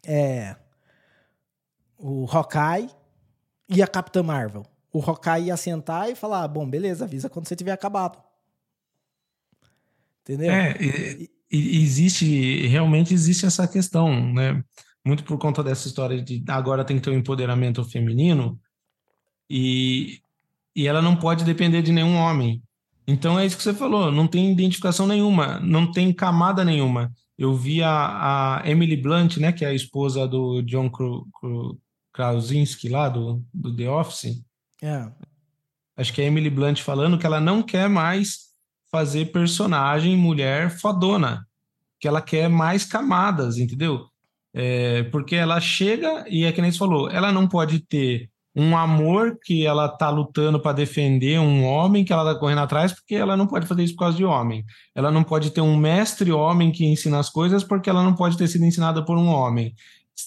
[SPEAKER 2] É, o Hawkeye e a Capitã Marvel? O Hawkeye ia sentar e falar: ah, bom, beleza, avisa quando você tiver acabado. Entendeu?
[SPEAKER 1] É, e, e existe, realmente existe essa questão, né? Muito por conta dessa história de agora tem que ter um empoderamento feminino. E e ela não pode depender de nenhum homem. Então é isso que você falou, não tem identificação nenhuma, não tem camada nenhuma. Eu vi a, a Emily Blunt, né, que é a esposa do John Krasinski lá do, do The Office.
[SPEAKER 2] É.
[SPEAKER 1] Acho que é a Emily Blunt falando que ela não quer mais fazer personagem mulher fodona, que ela quer mais camadas, entendeu? É, porque ela chega e é que nem você falou, ela não pode ter um amor que ela tá lutando para defender um homem que ela tá correndo atrás porque ela não pode fazer isso por causa de homem. Ela não pode ter um mestre homem que ensina as coisas porque ela não pode ter sido ensinada por um homem.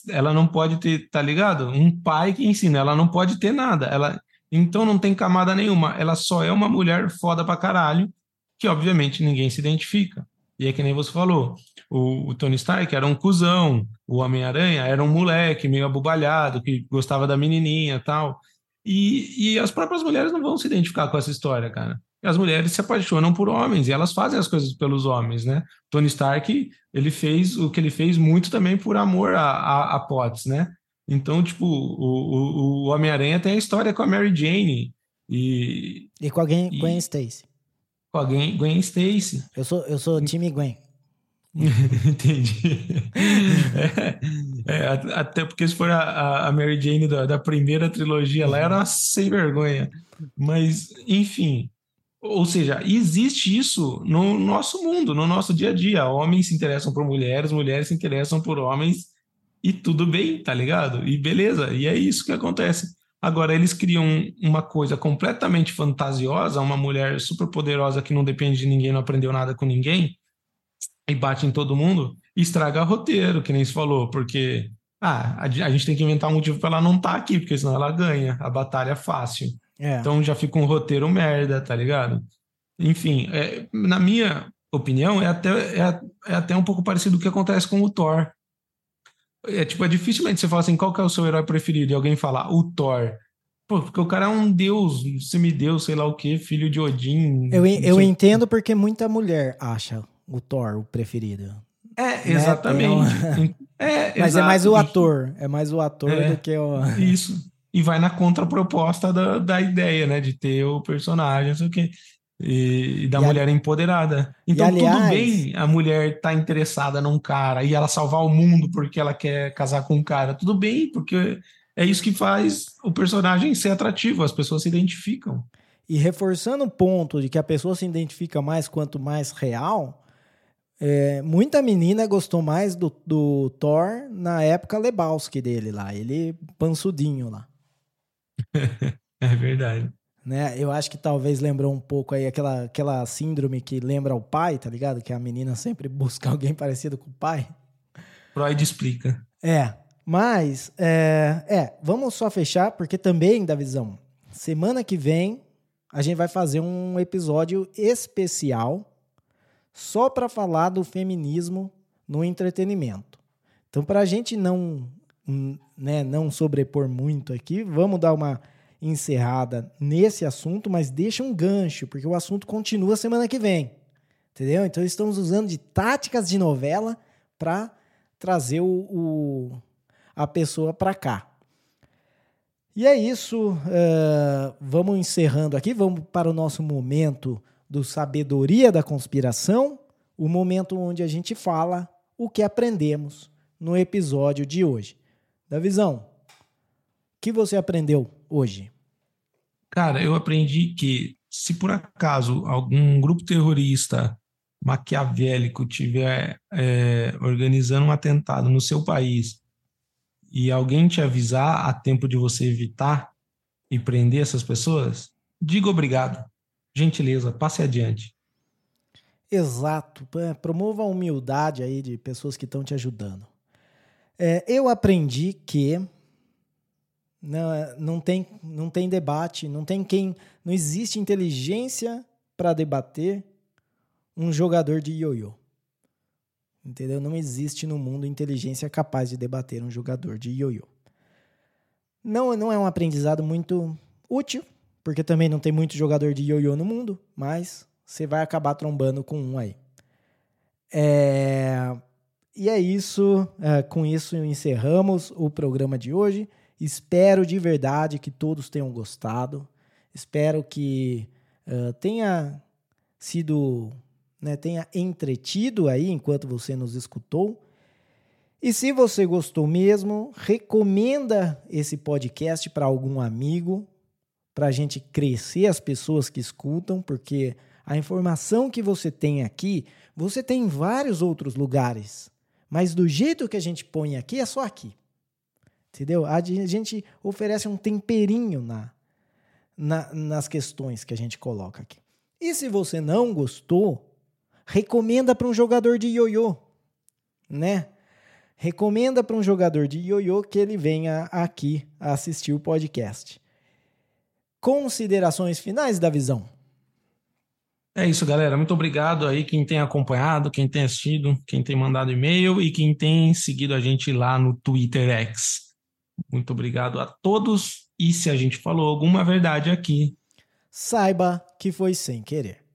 [SPEAKER 1] Ela não pode ter, tá ligado? Um pai que ensina, ela não pode ter nada. Ela então não tem camada nenhuma. Ela só é uma mulher foda pra caralho que obviamente ninguém se identifica. E é que nem você falou, o, o Tony Stark era um cuzão, o Homem-Aranha era um moleque meio abobalhado, que gostava da menininha tal. E, e as próprias mulheres não vão se identificar com essa história, cara. As mulheres se apaixonam por homens e elas fazem as coisas pelos homens, né? Tony Stark, ele fez o que ele fez muito também por amor a, a, a Potts, né? Então, tipo, o, o, o Homem-Aranha tem a história com a Mary Jane e...
[SPEAKER 2] E com a Gwen, Gwen Stacy.
[SPEAKER 1] Com a Gwen, Gwen Stacy.
[SPEAKER 2] Eu sou, eu sou time Gwen.
[SPEAKER 1] Entendi. É, é, até porque se for a, a Mary Jane da, da, primeira trilogia, ela era uma sem vergonha. Mas, enfim. Ou seja, existe isso no nosso mundo, no nosso dia a dia. Homens se interessam por mulheres, mulheres se interessam por homens, e tudo bem, tá ligado? E beleza, e é isso que acontece. Agora, eles criam uma coisa completamente fantasiosa, uma mulher super poderosa que não depende de ninguém, não aprendeu nada com ninguém, e bate em todo mundo, e estraga roteiro, que nem se falou, porque ah, a, gente tem que inventar um motivo para ela não estar tá aqui, porque senão ela ganha a batalha é fácil. É. Então já fica um roteiro merda, tá ligado? Enfim, é, na minha opinião, é até, é, é até um pouco parecido com o que acontece com o Thor. É tipo, é dificilmente você fala assim, qual que é o seu herói preferido? E alguém fala, o Thor. Pô, porque o cara é um deus, semideus, sei lá o que, filho de Odin.
[SPEAKER 2] Eu, eu entendo porque muita mulher acha o Thor o preferido.
[SPEAKER 1] É, né? exatamente. Né?
[SPEAKER 2] É, Mas exato. é mais o ator, é mais o ator é, do que o.
[SPEAKER 1] Isso. E vai na contraproposta da, da ideia, né? De ter o personagem, não sei o quê. E, e da e mulher a... empoderada. Então, aliás... tudo bem a mulher estar tá interessada num cara e ela salvar o mundo porque ela quer casar com um cara. Tudo bem, porque é isso que faz o personagem ser atrativo, as pessoas se identificam.
[SPEAKER 2] E reforçando o ponto de que a pessoa se identifica mais quanto mais real, é, muita menina gostou mais do, do Thor na época Lebowski dele lá, ele pansudinho lá.
[SPEAKER 1] é verdade.
[SPEAKER 2] Né? Eu acho que talvez lembrou um pouco aí aquela, aquela síndrome que lembra o pai, tá ligado? Que a menina sempre busca alguém parecido com o pai.
[SPEAKER 1] Freud explica.
[SPEAKER 2] É, mas, é, é, vamos só fechar, porque também, da visão, semana que vem a gente vai fazer um episódio especial só para falar do feminismo no entretenimento. Então, para a gente não, né, não sobrepor muito aqui, vamos dar uma encerrada nesse assunto, mas deixa um gancho, porque o assunto continua semana que vem. Entendeu? Então, estamos usando de táticas de novela para trazer o, o a pessoa para cá. E é isso. Uh, vamos encerrando aqui. Vamos para o nosso momento do Sabedoria da Conspiração o momento onde a gente fala o que aprendemos no episódio de hoje. Da visão, o que você aprendeu hoje?
[SPEAKER 1] Cara, eu aprendi que se por acaso algum grupo terrorista maquiavélico tiver é, organizando um atentado no seu país e alguém te avisar a tempo de você evitar e prender essas pessoas, diga obrigado. Gentileza, passe adiante.
[SPEAKER 2] Exato. Promova a humildade aí de pessoas que estão te ajudando. É, eu aprendi que não, não, tem, não tem debate, não tem quem. Não existe inteligência para debater um jogador de ioiô. Entendeu? Não existe no mundo inteligência capaz de debater um jogador de ioiô. Não, não é um aprendizado muito útil, porque também não tem muito jogador de ioiô no mundo, mas você vai acabar trombando com um aí. É... E é isso. É, com isso encerramos o programa de hoje. Espero de verdade que todos tenham gostado. Espero que uh, tenha sido né, tenha entretido aí enquanto você nos escutou. E se você gostou mesmo, recomenda esse podcast para algum amigo, para a gente crescer as pessoas que escutam, porque a informação que você tem aqui, você tem em vários outros lugares. Mas do jeito que a gente põe aqui, é só aqui. Entendeu? A gente oferece um temperinho na, na, nas questões que a gente coloca aqui. E se você não gostou, recomenda para um jogador de ioiô, né? Recomenda para um jogador de ioiô que ele venha aqui assistir o podcast. Considerações finais da visão.
[SPEAKER 1] É isso, galera. Muito obrigado aí quem tem acompanhado, quem tem assistido, quem tem mandado e-mail e quem tem seguido a gente lá no Twitter X. Muito obrigado a todos. E se a gente falou alguma verdade aqui,
[SPEAKER 2] saiba que foi sem querer.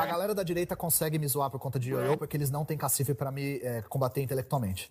[SPEAKER 3] a galera da direita consegue me zoar por conta de ioiô porque eles não têm cacife para me é, combater intelectualmente.